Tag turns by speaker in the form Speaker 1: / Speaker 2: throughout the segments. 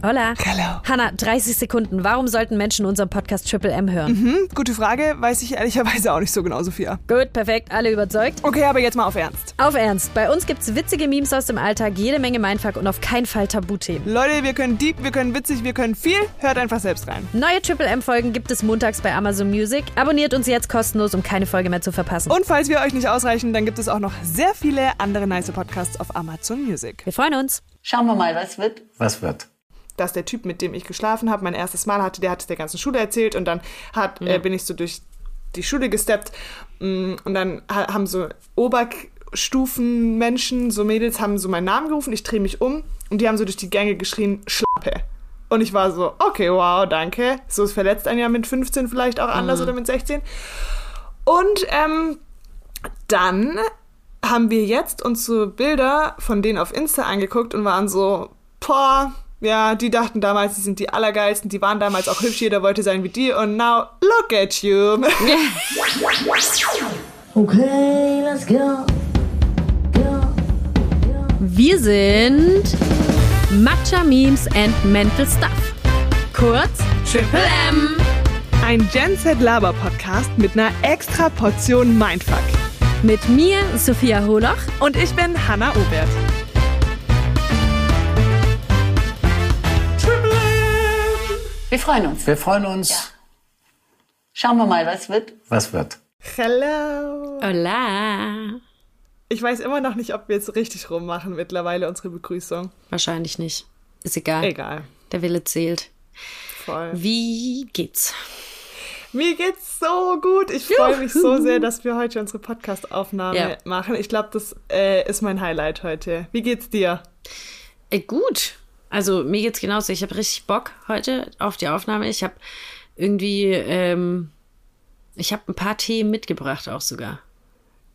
Speaker 1: Hola.
Speaker 2: Hallo.
Speaker 1: Hanna, 30 Sekunden. Warum sollten Menschen unseren Podcast Triple M hören?
Speaker 2: Hm, gute Frage, weiß ich ehrlicherweise auch nicht so genau, Sophia.
Speaker 1: Gut, perfekt, alle überzeugt.
Speaker 2: Okay, aber jetzt mal auf Ernst.
Speaker 1: Auf Ernst, bei uns gibt's witzige Memes aus dem Alltag, jede Menge Mindfuck und auf keinen Fall Tabuthemen.
Speaker 2: Leute, wir können deep, wir können witzig, wir können viel. Hört einfach selbst rein.
Speaker 1: Neue Triple M-Folgen gibt es montags bei Amazon Music. Abonniert uns jetzt kostenlos, um keine Folge mehr zu verpassen.
Speaker 2: Und falls wir euch nicht ausreichen, dann gibt es auch noch sehr viele andere nice Podcasts auf Amazon Music.
Speaker 1: Wir freuen uns.
Speaker 3: Schauen wir mal, was wird.
Speaker 4: Was wird?
Speaker 2: Dass der Typ, mit dem ich geschlafen habe, mein erstes Mal hatte, der hat es der ganzen Schule erzählt und dann hat, äh, bin ich so durch die Schule gesteppt mm, und dann ha haben so Oberstufenmenschen, so Mädels, haben so meinen Namen gerufen, ich drehe mich um und die haben so durch die Gänge geschrien, Schlappe. Und ich war so, okay, wow, danke. So verletzt einen ja mit 15 vielleicht auch anders oder mit 16. Und ähm, dann haben wir jetzt uns so Bilder von denen auf Insta angeguckt und waren so, boah, ja, die dachten damals, die sind die Allergeilsten, die waren damals auch hübsch, jeder wollte sein wie die und now look at you.
Speaker 3: Okay, let's go. Go.
Speaker 1: Wir sind Matcha Memes and Mental Stuff. Kurz Triple M.
Speaker 2: Ein Gen Z Laber Podcast mit einer extra Portion Mindfuck.
Speaker 1: Mit mir, Sophia Holoch.
Speaker 2: Und ich bin Hannah Obert.
Speaker 3: Wir freuen uns.
Speaker 4: Wir freuen uns.
Speaker 3: Schauen wir mal, was wird.
Speaker 4: Was wird?
Speaker 2: Hello.
Speaker 1: Hola.
Speaker 2: Ich weiß immer noch nicht, ob wir jetzt richtig rummachen mittlerweile unsere Begrüßung.
Speaker 1: Wahrscheinlich nicht. Ist egal.
Speaker 2: Egal.
Speaker 1: Der Wille zählt.
Speaker 2: Voll.
Speaker 1: Wie geht's?
Speaker 2: Mir geht's so gut. Ich freue mich so sehr, dass wir heute unsere Podcast-Aufnahme
Speaker 1: Ja.
Speaker 2: machen. Ich glaube, das äh, ist mein Highlight heute. Wie geht's dir?
Speaker 1: Äh, gut. Also mir geht's genauso. Ich habe richtig Bock heute auf die Aufnahme. Ich habe irgendwie, ähm, ich habe ein paar Themen mitgebracht auch sogar.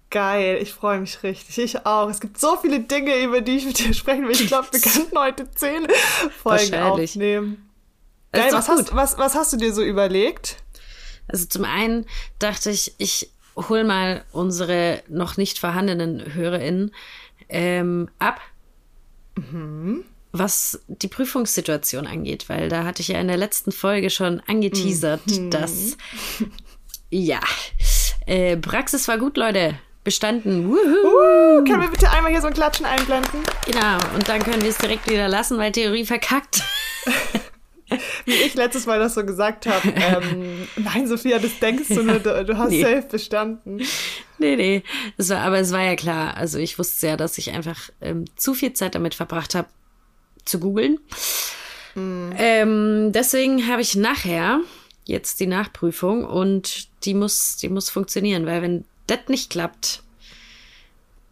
Speaker 2: Geil, ich freue mich richtig. Ich auch. Es gibt so viele Dinge, über die ich mit dir sprechen will. Ich glaube, wir könnten heute zehn Folgen aufnehmen. Geil, was hast, was, was hast du dir so überlegt?
Speaker 1: Also zum einen dachte ich, ich hol mal unsere noch nicht vorhandenen HörerInnen ähm, ab, was die Prüfungssituation angeht, weil da hatte ich ja in der letzten Folge schon angeteasert, dass ja, äh, Praxis war gut, Leute. Bestanden. Wuhu.
Speaker 2: Uh, können wir bitte einmal hier so ein Klatschen einblenden?
Speaker 1: Genau, und dann können wir es direkt wieder lassen, weil Theorie verkackt.
Speaker 2: Wie ich letztes Mal das so gesagt habe. Ähm, nein, Sophia, das denkst du nur, du, du hast
Speaker 1: Nee.
Speaker 2: safe bestanden.
Speaker 1: Nee, nee. Es war, aber es war ja klar. Also ich wusste ja, dass ich einfach ähm, zu viel Zeit damit verbracht habe, zu googeln. Ähm, deswegen habe ich nachher jetzt die Nachprüfung und die muss, die muss funktionieren, weil wenn das nicht klappt,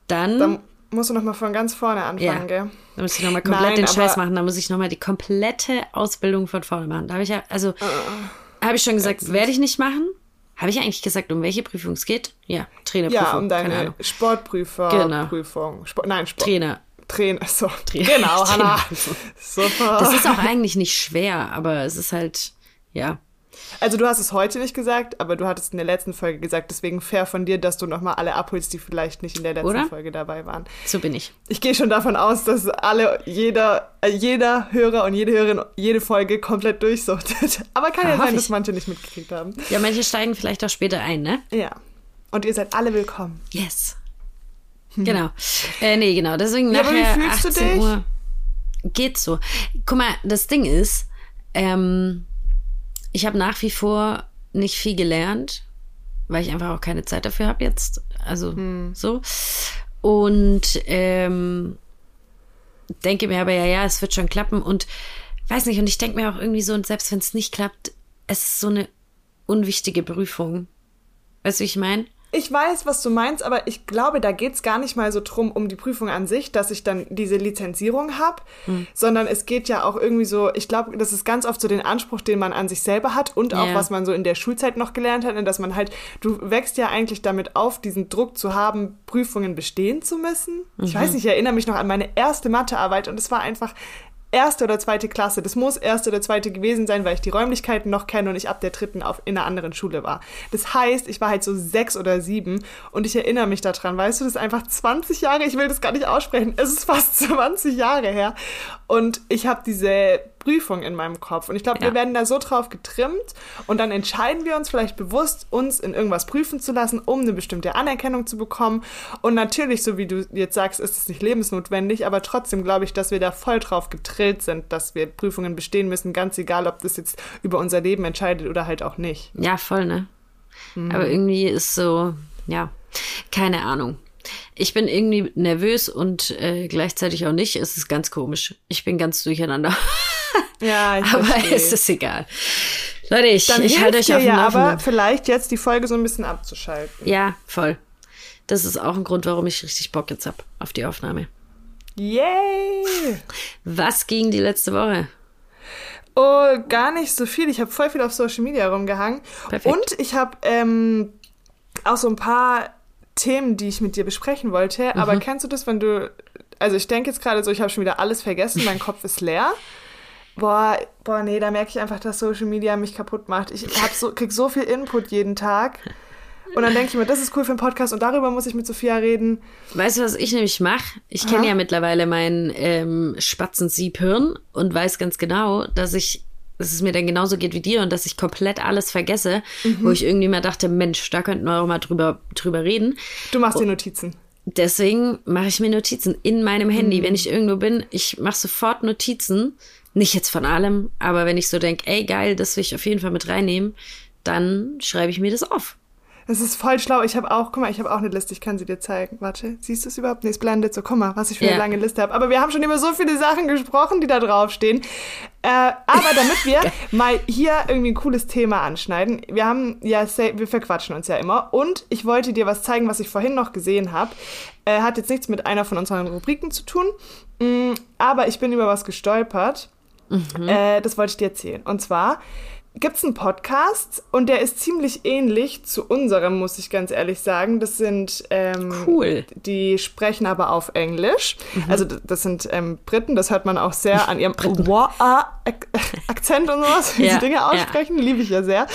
Speaker 1: dann,
Speaker 2: Dann musst du noch mal von ganz vorne
Speaker 1: ja,
Speaker 2: anfangen, gell?
Speaker 1: dann muss ich nochmal komplett
Speaker 2: Nein,
Speaker 1: den Scheiß machen. Dann muss ich nochmal die komplette Ausbildung von vorne machen. Da habe ich ja, also
Speaker 2: Ah,
Speaker 1: habe ich schon gesagt, werde ich nicht machen. Habe ich eigentlich gesagt, um welche Prüfung es geht? Ja, Trainerprüfung.
Speaker 2: Ja, um deine
Speaker 1: Ahnung.
Speaker 2: Sportprüferprüfung. Sport, nein, Sport.
Speaker 1: Trainer.
Speaker 2: Trainer. So.
Speaker 1: Trainer.
Speaker 2: Genau, Hannah. Super.
Speaker 1: Das ist auch eigentlich nicht schwer, aber es ist halt, ja.
Speaker 2: Also du hast es heute nicht gesagt, aber du hattest in der letzten Folge gesagt, deswegen fair von dir, dass du nochmal alle abholst, die vielleicht nicht in der letzten
Speaker 1: Oder?
Speaker 2: Folge dabei waren.
Speaker 1: So bin ich.
Speaker 2: Ich gehe schon davon aus, dass alle, jeder, äh, jeder Hörer und jede Hörerin jede Folge komplett durchsuchtet. Aber kann ja
Speaker 1: Ja,
Speaker 2: sein, dass manche nicht mitgekriegt haben.
Speaker 1: Ja, manche steigen vielleicht auch später ein, ne?
Speaker 2: Ja. Und ihr seid alle willkommen.
Speaker 1: Yes. Genau. Äh, nee, genau. Deswegen
Speaker 2: Hm. Ja, aber wie
Speaker 1: nachher
Speaker 2: fühlst du
Speaker 1: 18
Speaker 2: dich?
Speaker 1: Uhr geht so. Guck mal, das Ding ist, ähm, ich habe nach wie vor nicht viel gelernt, weil ich einfach auch keine Zeit dafür habe jetzt. Also
Speaker 2: Hm.
Speaker 1: so. Und ähm, denke mir aber, ja, ja, es wird schon klappen. Und weiß nicht, und ich denke mir auch irgendwie so, und selbst wenn es nicht klappt, es ist so eine unwichtige Prüfung. Weißt du, wie ich meine?
Speaker 2: Ich weiß, was du meinst, aber ich glaube, da geht's gar nicht mal so drum um die Prüfung an sich, dass ich dann diese Lizenzierung habe,
Speaker 1: Hm.
Speaker 2: sondern es geht ja auch irgendwie so, ich glaube, das ist ganz oft so den Anspruch, den man an sich selber hat und auch
Speaker 1: Ja.
Speaker 2: was man so in der Schulzeit noch gelernt hat, ne, dass man halt, du wächst ja eigentlich damit auf, diesen Druck zu haben, Prüfungen bestehen zu müssen. Ich
Speaker 1: Mhm.
Speaker 2: weiß nicht, ich erinnere mich noch an meine erste Mathearbeit und es war einfach erste oder zweite Klasse. Das muss erste oder zweite gewesen sein, weil ich die Räumlichkeiten noch kenne und ich ab der dritten auf, in einer anderen Schule war. Das heißt, ich war halt so sechs oder sieben und ich erinnere mich daran. Weißt du, das ist einfach 20 Jahre, ich will das gar nicht aussprechen. Es ist fast 20 Jahre her. Und ich habe diese Prüfung in meinem Kopf. Und ich glaube,
Speaker 1: Ja.
Speaker 2: wir werden da so drauf getrimmt und dann entscheiden wir uns vielleicht bewusst, uns in irgendwas prüfen zu lassen, um eine bestimmte Anerkennung zu bekommen. Und natürlich, so wie du jetzt sagst, ist es nicht lebensnotwendig, aber trotzdem glaube ich, dass wir da voll drauf getrillt sind, dass wir Prüfungen bestehen müssen, ganz egal, ob das jetzt über unser Leben entscheidet oder halt auch nicht.
Speaker 1: Ja, voll, ne?
Speaker 2: Mhm.
Speaker 1: Aber irgendwie ist so, ja, keine Ahnung. Ich bin irgendwie nervös und äh, gleichzeitig auch nicht. Es ist ganz komisch. Ich bin ganz durcheinander.
Speaker 2: Ja, ich
Speaker 1: aber
Speaker 2: verstehe.
Speaker 1: es ist egal. Leute, ich,
Speaker 2: Dann
Speaker 1: ich halte euch auf dem
Speaker 2: ja
Speaker 1: Laufenden.
Speaker 2: aber vielleicht jetzt die Folge so ein bisschen abzuschalten.
Speaker 1: Ja, voll. Das ist auch ein Grund, warum ich richtig Bock jetzt hab auf die Aufnahme.
Speaker 2: Yay!
Speaker 1: Was ging die letzte Woche?
Speaker 2: Oh, gar nicht so viel. Ich habe voll viel auf Social Media rumgehangen.
Speaker 1: Perfekt.
Speaker 2: Und ich habe ähm, auch so ein paar Themen, die ich mit dir besprechen wollte. Aber kennst du das, wenn du. Also ich denke jetzt gerade so, ich habe schon wieder alles vergessen, mein Kopf ist leer. Boah, boah, nee, da merke ich einfach, dass Social Media mich kaputt macht. Ich hab so, krieg so viel Input jeden Tag. Und dann denke ich mir, das ist cool für einen Podcast und darüber muss ich mit Sophia reden.
Speaker 1: Weißt du, was ich nämlich mache? Ich kenne ja mittlerweile mein ähm, Spatzensiebhirn und weiß ganz genau, dass ich, dass es mir dann genauso geht wie dir und dass ich komplett alles vergesse, wo ich irgendwie mal dachte, Mensch, da könnten wir auch mal drüber, drüber reden.
Speaker 2: Du machst dir Notizen.
Speaker 1: Deswegen mache ich mir Notizen in meinem Handy. Wenn ich irgendwo bin, ich mache sofort Notizen. Nicht jetzt von allem, aber wenn ich so denke, ey geil, das will ich auf jeden Fall mit reinnehmen, dann schreibe ich mir das auf.
Speaker 2: Das ist voll schlau. Ich habe auch, guck mal, ich habe auch eine Liste, ich kann sie dir zeigen. Warte, siehst du es überhaupt? Nee, es blendet so. Guck mal, was ich für eine
Speaker 1: Ja.
Speaker 2: lange Liste habe. Aber wir haben schon über so viele Sachen gesprochen, die da draufstehen. Äh, aber damit wir mal hier irgendwie ein cooles Thema anschneiden, wir haben ja, wir verquatschen uns ja immer. Und ich wollte dir was zeigen, was ich vorhin noch gesehen habe. Äh, hat jetzt nichts mit einer von unseren Rubriken zu tun. Mm, aber ich bin über was gestolpert. Äh, das wollte ich dir erzählen. Und zwar gibt es einen Podcast und der ist ziemlich ähnlich zu unserem, muss ich ganz ehrlich sagen. Das sind ähm,
Speaker 1: Cool.
Speaker 2: Die sprechen aber auf Englisch. Also d- das sind ähm, Briten, das hört man auch sehr an ihrem Akzent und sowas, wie
Speaker 1: Ja,
Speaker 2: sie Dinge
Speaker 1: ja.
Speaker 2: aussprechen, liebe ich ja sehr.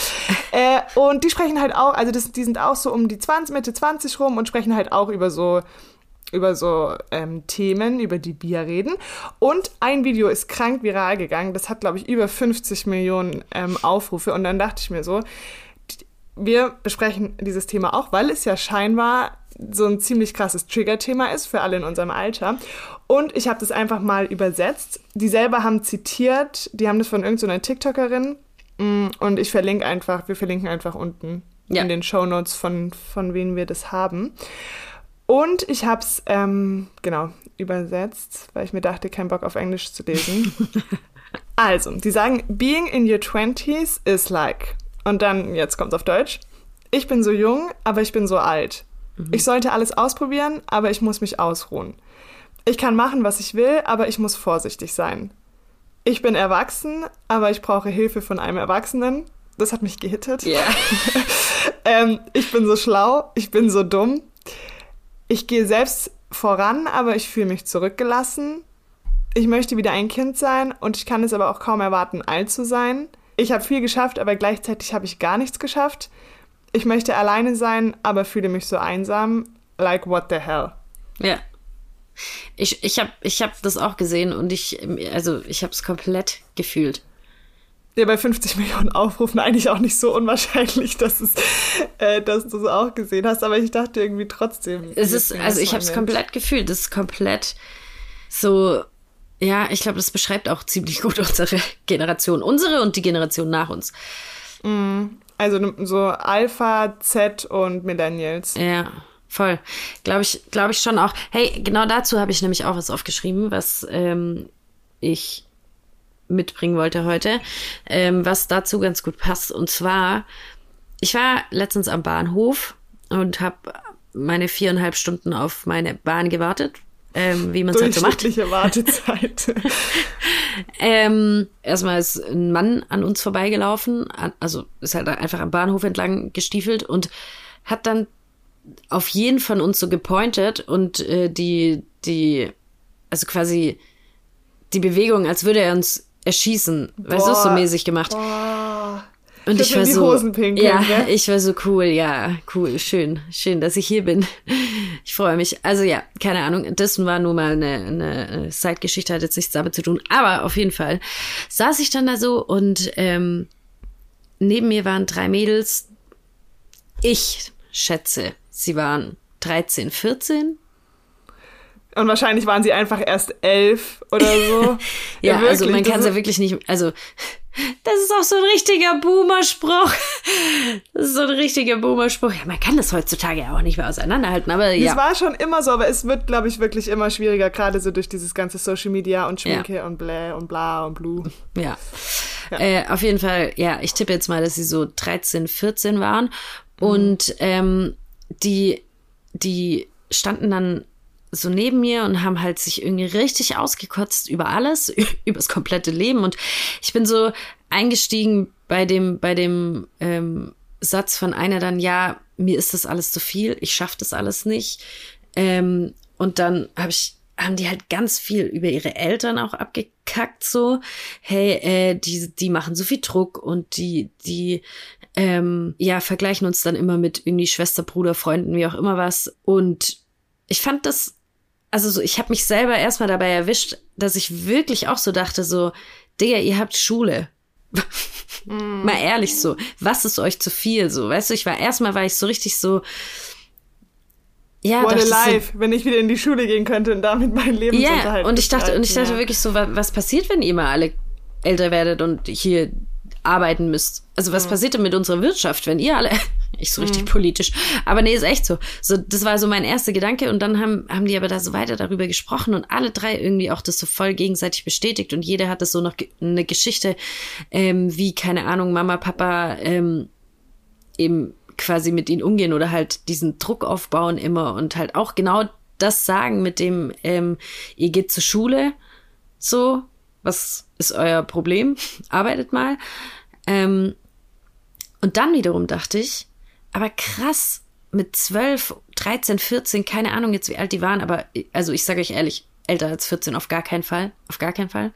Speaker 2: Äh, und die sprechen halt auch, also das, die sind auch so um die 20, Mitte 20 rum und sprechen halt auch über so über so ähm, Themen, über die wir reden. Und ein Video ist krank viral gegangen. Das hat, glaube ich, über 50 Millionen ähm, Aufrufe. Und dann dachte ich mir so, wir besprechen dieses Thema auch, weil es ja scheinbar so ein ziemlich krasses Trigger-Thema ist für alle in unserem Alter. Und ich habe das einfach mal übersetzt. Die selber haben zitiert, die haben das von irgendeiner TikTokerin. Mm, Und ich verlinke einfach, wir verlinken einfach unten
Speaker 1: Ja.
Speaker 2: in den Shownotes von, von wem wir das haben. Und ich habe es, ähm, genau, übersetzt, weil ich mir dachte, kein Bock auf Englisch zu lesen. also, die sagen, being in your 20s is like. Und dann, jetzt kommt's auf Deutsch. Ich bin so jung, aber ich bin so alt. Ich sollte alles ausprobieren, aber ich muss mich ausruhen. Ich kann machen, was ich will, aber ich muss vorsichtig sein. Ich bin erwachsen, aber ich brauche Hilfe von einem Erwachsenen. Das hat mich gehittet.
Speaker 1: Ja.
Speaker 2: Ähm, ich bin so schlau, ich bin so dumm. Ich gehe selbst voran, aber ich fühle mich zurückgelassen. Ich möchte wieder ein Kind sein und ich kann es aber auch kaum erwarten, alt zu sein. Ich habe viel geschafft, aber gleichzeitig habe ich gar nichts geschafft. Ich möchte alleine sein, aber fühle mich so einsam. Like what the hell?
Speaker 1: Ja. Ich, ich habe ich hab das auch gesehen und ich, also ich habe es komplett gefühlt.
Speaker 2: Ja, bei 50 Millionen Aufrufen eigentlich auch nicht so unwahrscheinlich, dass, es, äh, dass du es auch gesehen hast, aber ich dachte irgendwie trotzdem.
Speaker 1: Es ist, also ich habe es komplett gefühlt. Das ist komplett so, ja, ich glaube, das beschreibt auch ziemlich gut unsere Generation. Unsere und die Generation nach uns.
Speaker 2: Also so Alpha, Z und Millennials.
Speaker 1: Ja, voll. Glaube ich, glaube ich schon auch. Hey, genau dazu habe ich nämlich auch was aufgeschrieben, was ähm, ich mitbringen wollte heute, ähm, was dazu ganz gut passt. Und zwar, ich war letztens am Bahnhof und habe meine viereinhalb Stunden auf meine Bahn gewartet, ähm, wie man es halt so macht.
Speaker 2: Wartezeit.
Speaker 1: Ähm, erstmal ist ein Mann an uns vorbeigelaufen, an- also ist halt einfach am Bahnhof entlang gestiefelt und hat dann auf jeden von uns so gepointet und äh, die, die, also quasi die Bewegung, als würde er uns erschießen, weißt du, so
Speaker 2: Boah.
Speaker 1: mäßig gemacht.
Speaker 2: Boah.
Speaker 1: Und
Speaker 2: Ich
Speaker 1: ich, war so, ja,
Speaker 2: gell?
Speaker 1: ich war so cool, ja, cool, schön, schön, dass ich hier bin. Ich freue mich. Also ja, keine Ahnung, das war nur mal eine, eine Zeitgeschichte, hat jetzt nichts damit zu tun. Aber auf jeden Fall saß ich dann da so und ähm, neben mir waren drei Mädels. Ich schätze, sie waren 13, 14.
Speaker 2: Und wahrscheinlich waren sie einfach erst elf oder so.
Speaker 1: Ja, also
Speaker 2: wirklich,
Speaker 1: man kann es ja wirklich nicht, also das ist auch so ein richtiger Boomer-Spruch. Das ist so ein richtiger Boomer-Spruch. Ja, man kann das heutzutage ja auch nicht mehr auseinanderhalten, aber
Speaker 2: Es
Speaker 1: ja.
Speaker 2: war schon immer so, aber es wird, glaube ich, wirklich immer schwieriger, gerade so durch dieses ganze Social Media und Schminke und bläh und bla und blue.
Speaker 1: Ja. Äh, auf jeden Fall, ja, ich tippe jetzt mal, dass sie so 13, 14 waren. Und ähm, die, die standen dann so neben mir und haben halt sich irgendwie richtig ausgekotzt über alles, über das komplette Leben. Und ich bin so eingestiegen bei dem, bei dem ähm, Satz von einer dann, ja, mir ist das alles zu viel, ich schaff das alles nicht. Ähm, und dann habe ich haben die halt ganz viel über ihre Eltern auch abgekackt, so, hey, äh, die, die machen so viel Druck und die, die, ähm, ja, vergleichen uns dann immer mit irgendwie Schwester, Bruder, Freunden, wie auch immer was. Und ich fand das, also so, ich habe mich selber erstmal dabei erwischt, dass ich wirklich auch so dachte, so, Digga, ihr habt Schule. Mal ehrlich so, was ist euch zu viel so? Weißt du, ich war erstmal war ich so richtig so ja,
Speaker 2: What a
Speaker 1: dachte so,
Speaker 2: wenn ich wieder in die Schule gehen könnte und damit mein Lebensunterhalt
Speaker 1: ja, und ich dachte, und ich dachte
Speaker 2: ja.
Speaker 1: wirklich so, wa- was passiert, wenn ihr mal alle älter werdet und hier arbeiten müsst? Also was passiert denn mit unserer Wirtschaft, wenn ihr alle, ich so richtig politisch, aber nee, ist echt so. So, das war so mein erster Gedanke und dann haben, haben die aber da so weiter darüber gesprochen und alle drei irgendwie auch das so voll gegenseitig bestätigt und jeder hatte so noch eine Geschichte, ähm, wie, keine Ahnung, Mama, Papa, ähm, eben quasi mit ihnen umgehen oder halt diesen Druck aufbauen immer und halt auch genau das sagen mit dem, ähm, ihr geht zur Schule, so, was ist euer Problem? Arbeitet mal. Ähm, und dann wiederum dachte ich, aber krass, mit 12, 13, 14, keine Ahnung jetzt, wie alt die waren, aber also ich sage euch ehrlich, älter als 14 auf gar keinen Fall, auf gar keinen Fall.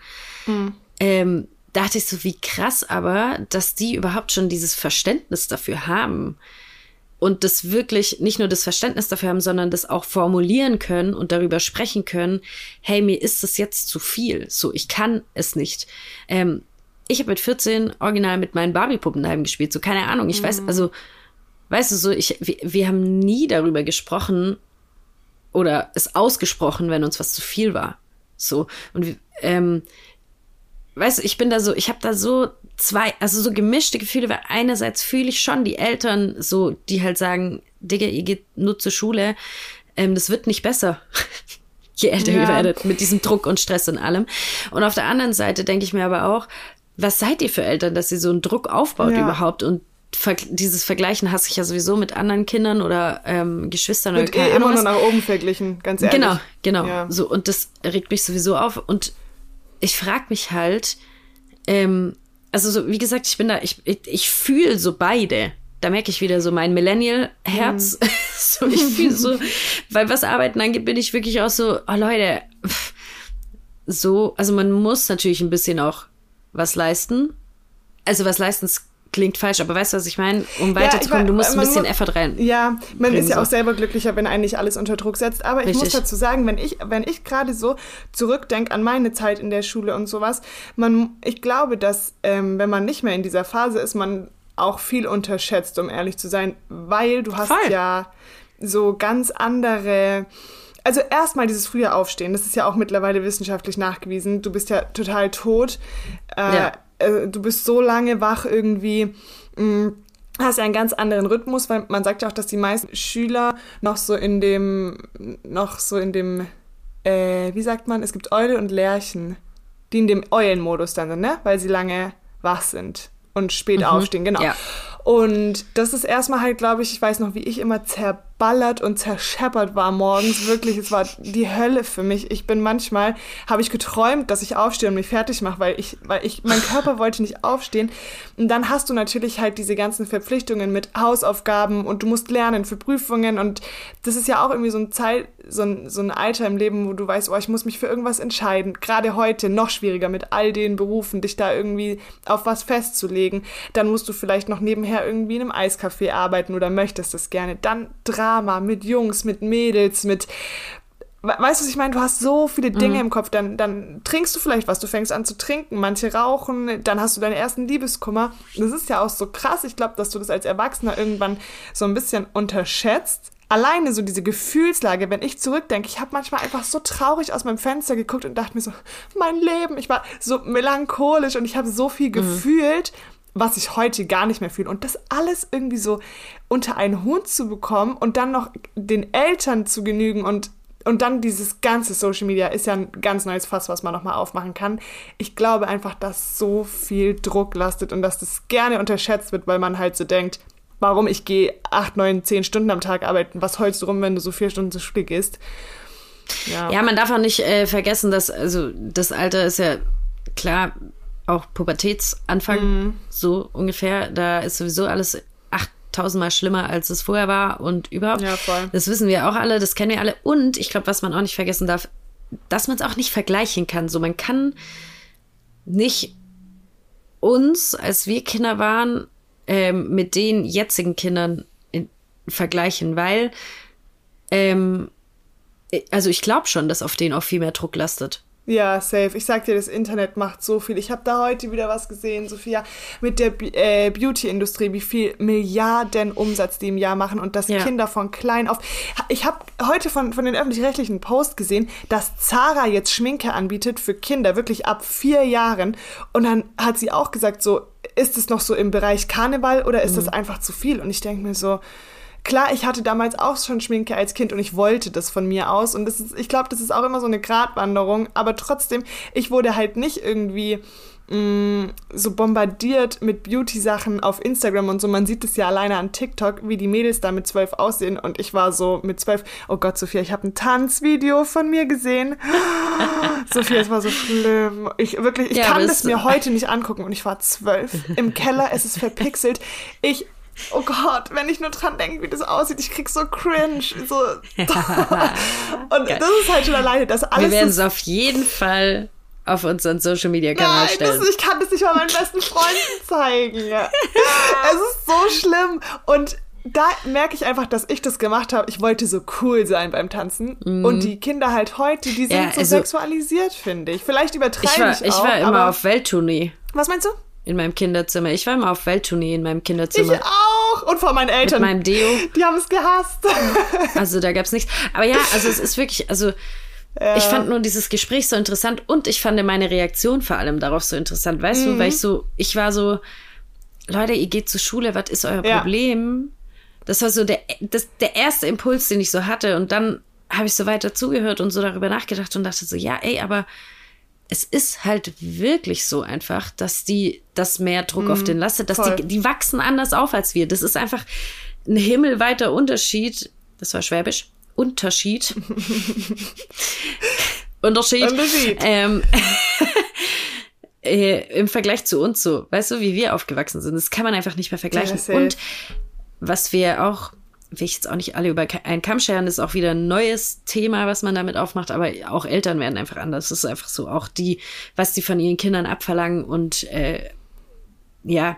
Speaker 1: Ähm, dachte ich so, wie krass aber, dass die überhaupt schon dieses Verständnis dafür haben und das wirklich nicht nur das Verständnis dafür haben, sondern das auch formulieren können und darüber sprechen können, hey, mir ist das jetzt zu viel, so, ich kann es nicht. Ähm, ich habe mit 14 original mit meinen Barbie-Puppen daheim gespielt, so, keine Ahnung, ich weiß, also, weißt du, so, ich, wir, wir haben nie darüber gesprochen oder es ausgesprochen, wenn uns was zu viel war, so, und ähm, weißt du, ich bin da so, ich habe da so zwei, also so gemischte Gefühle, weil einerseits fühle ich schon die Eltern so, die halt sagen, Digga, ihr geht nur zur Schule, ähm, das wird nicht besser. Je älter ihr
Speaker 2: Ja.
Speaker 1: werdet, mit diesem Druck und Stress und allem. Und auf der anderen Seite denke ich mir aber auch, was seid ihr für Eltern, dass ihr so einen Druck aufbaut
Speaker 2: Ja.
Speaker 1: überhaupt und ver dieses Vergleichen hasse ich ja sowieso mit anderen Kindern oder ähm, Geschwistern
Speaker 2: Wird
Speaker 1: oder
Speaker 2: eh immer nur nach oben verglichen, ganz ehrlich.
Speaker 1: Genau, genau.
Speaker 2: Ja.
Speaker 1: So, und das regt mich sowieso auf. Und ich frage mich halt, ähm, also so, wie gesagt, ich bin da, ich, ich, ich fühle so beide. Da merke ich wieder so mein Millennial-Herz.
Speaker 2: Mhm.
Speaker 1: so, ich fühle so, weil was Arbeiten angeht, bin ich wirklich auch so, oh Leute, so, also man muss natürlich ein bisschen auch was leisten. Also was leisten klingt falsch, aber weißt du, was ich meine? Um
Speaker 2: Ja,
Speaker 1: weiterzukommen,
Speaker 2: mein,
Speaker 1: du musst ein bisschen
Speaker 2: muss-
Speaker 1: Effort rein.
Speaker 2: Ja, man ist ja
Speaker 1: so.
Speaker 2: auch selber glücklicher, wenn einen nicht alles unter Druck setzt. Aber ich
Speaker 1: Richtig.
Speaker 2: muss dazu sagen, wenn ich, wenn ich gerade so zurückdenke an meine Zeit in der Schule und sowas, man, ich glaube, dass ähm, wenn man nicht mehr in dieser Phase ist, man auch viel unterschätzt, um ehrlich zu sein, weil du hast
Speaker 1: Voll.
Speaker 2: ja so ganz andere. Also erstmal dieses frühe Aufstehen, das ist ja auch mittlerweile wissenschaftlich nachgewiesen. Du bist ja total tot. Äh,
Speaker 1: Ja.
Speaker 2: äh, du bist so lange wach irgendwie. Mh, hast ja einen ganz anderen Rhythmus, weil man sagt ja auch, dass die meisten Schüler noch so in dem, noch so in dem, äh, wie sagt man, es gibt Eule und Lerchen, die in dem Eulenmodus dann sind, ne? Weil sie lange wach sind und spät aufstehen, genau.
Speaker 1: ja.
Speaker 2: Und das ist erstmal halt, glaube ich, ich weiß noch, wie ich immer zerballert und zerscheppert war morgens. Wirklich, es war die Hölle für mich. Ich bin manchmal, habe ich geträumt, dass ich aufstehe und mich fertig mache, weil ich, weil ich, mein Körper wollte nicht aufstehen. Und dann hast du natürlich halt diese ganzen Verpflichtungen mit Hausaufgaben und du musst lernen für Prüfungen und das ist ja auch irgendwie so ein Zeit, so ein, so ein Alter im Leben, wo du weißt, oh, ich muss mich für irgendwas entscheiden. Gerade heute noch schwieriger mit all den Berufen, dich da irgendwie auf was festzulegen. Dann musst du vielleicht noch nebenher irgendwie in einem Eiscafé arbeiten oder möchtest das gerne. Dann Drama mit Jungs, mit Mädels, mit Weißt du, was ich meine? Du hast so viele Dinge mhm. im Kopf. Dann, dann trinkst du vielleicht was, du fängst an zu trinken, manche rauchen, dann hast du deinen ersten Liebeskummer. Das ist ja auch so krass. Ich glaube, dass du das als Erwachsener irgendwann so ein bisschen unterschätzt alleine so diese Gefühlslage, wenn ich zurückdenke, ich habe manchmal einfach so traurig aus meinem Fenster geguckt und dachte mir so, mein Leben, ich war so melancholisch und ich habe so viel mhm. gefühlt, was ich heute gar nicht mehr fühle. Und das alles irgendwie so unter einen Hut zu bekommen und dann noch den Eltern zu genügen und und dann dieses ganze Social Media ist ja ein ganz neues Fass, was man nochmal aufmachen kann. Ich glaube einfach, dass so viel Druck lastet und dass das gerne unterschätzt wird, weil man halt so denkt, warum ich gehe acht, neun, zehn Stunden am Tag arbeiten. Was heulst du rum, wenn du so vier Stunden zu Schule gehst?
Speaker 1: Ja. ja, man darf auch nicht äh, vergessen, dass, also das Alter ist ja klar auch Pubertätsanfang, mhm. so ungefähr. Da ist sowieso alles tausendmal schlimmer, als es vorher war und überhaupt. Ja, voll. Das wissen wir auch alle, das kennen wir alle. Und ich glaube, was man auch nicht vergessen darf, dass man es auch nicht vergleichen kann. So, man kann nicht uns, als wir Kinder waren, ähm, mit den jetzigen Kindern in, vergleichen, weil ähm, also ich glaube schon, dass auf denen auch viel mehr Druck lastet.
Speaker 2: Ja, safe. Ich sag dir, das Internet macht so viel. Ich habe da heute wieder was gesehen, Sophia, mit der äh, Beauty-Industrie, wie viel Milliarden Umsatz die im Jahr machen und dass ja. Kinder von klein auf. Ich habe heute von, von den öffentlich-rechtlichen Post gesehen, dass Zara jetzt Schminke anbietet für Kinder, wirklich ab vier Jahren. Und dann hat sie auch gesagt, so, ist es noch so im Bereich Karneval oder ist mhm. das einfach zu viel? Und ich denke mir so, klar, ich hatte damals auch schon Schminke als Kind und ich wollte das von mir aus. Und das ist, ich glaube, das ist auch immer so eine Gratwanderung. Aber trotzdem, ich wurde halt nicht irgendwie mh, mm, so bombardiert mit Beauty-Sachen auf Instagram und so. Man sieht es ja alleine an TikTok, wie die Mädels da mit zwölf aussehen. Und ich war so mit zwölf, oh Gott, Sophia, ich habe ein Tanzvideo von mir gesehen. Sophia, es war so schlimm. Ich wirklich, ich ja, kann das mir heute nicht angucken. Und ich war zwölf. Im Keller, es ist verpixelt. Ich Oh Gott, wenn ich nur dran denke, wie das aussieht, ich krieg so cringe. So. Und Geil. das ist halt schon alleine, das alles.
Speaker 1: Wir werden es auf jeden Fall auf unseren Social Media Kanal Nein, stellen.
Speaker 2: Das, ich kann das nicht mal meinen besten Freunden zeigen. es ist so schlimm. Und da merke ich einfach, dass ich das gemacht habe. Ich wollte so cool sein beim Tanzen. Mhm. Und die Kinder halt heute, die sind ja, also, so sexualisiert, finde ich. Vielleicht übertreibe ich, war,
Speaker 1: ich auch. Ich war immer auf Welttournee.
Speaker 2: Was meinst du?
Speaker 1: In meinem Kinderzimmer. Ich war immer auf Welttournee in meinem Kinderzimmer.
Speaker 2: Ich auch. Und vor meinen Eltern.
Speaker 1: Mit meinem Deo.
Speaker 2: Die haben es gehasst.
Speaker 1: Also da gab es nichts. Aber ja, also es ist wirklich, also ja. ich fand nur dieses Gespräch so interessant und ich fand meine Reaktion vor allem darauf so interessant. Weißt mhm. du, weil ich so, ich war so, Leute, ihr geht zur Schule, was ist euer ja. Problem? Das war so der, das, der erste Impuls, den ich so hatte. Und dann habe ich so weiter zugehört und so darüber nachgedacht und dachte so, ja, ey, aber es ist halt wirklich so einfach, dass die, dass mehr Druck mm, auf mhm, den lastet, dass die, die wachsen anders auf als wir. Das ist einfach ein himmelweiter Unterschied. Das war Schwäbisch. Unterschied. Unterschied. Unterschied. Ähm, äh, Im Vergleich zu uns so. Weißt du, wie wir aufgewachsen sind? Das kann man einfach nicht mehr vergleichen. Ja, Und was wir auch will ich jetzt auch nicht alle über einen Kamm scheren, ist auch wieder ein neues Thema, was man damit aufmacht, aber auch Eltern werden einfach anders. Das ist einfach so, auch die, was die von ihren Kindern abverlangen und äh, ja,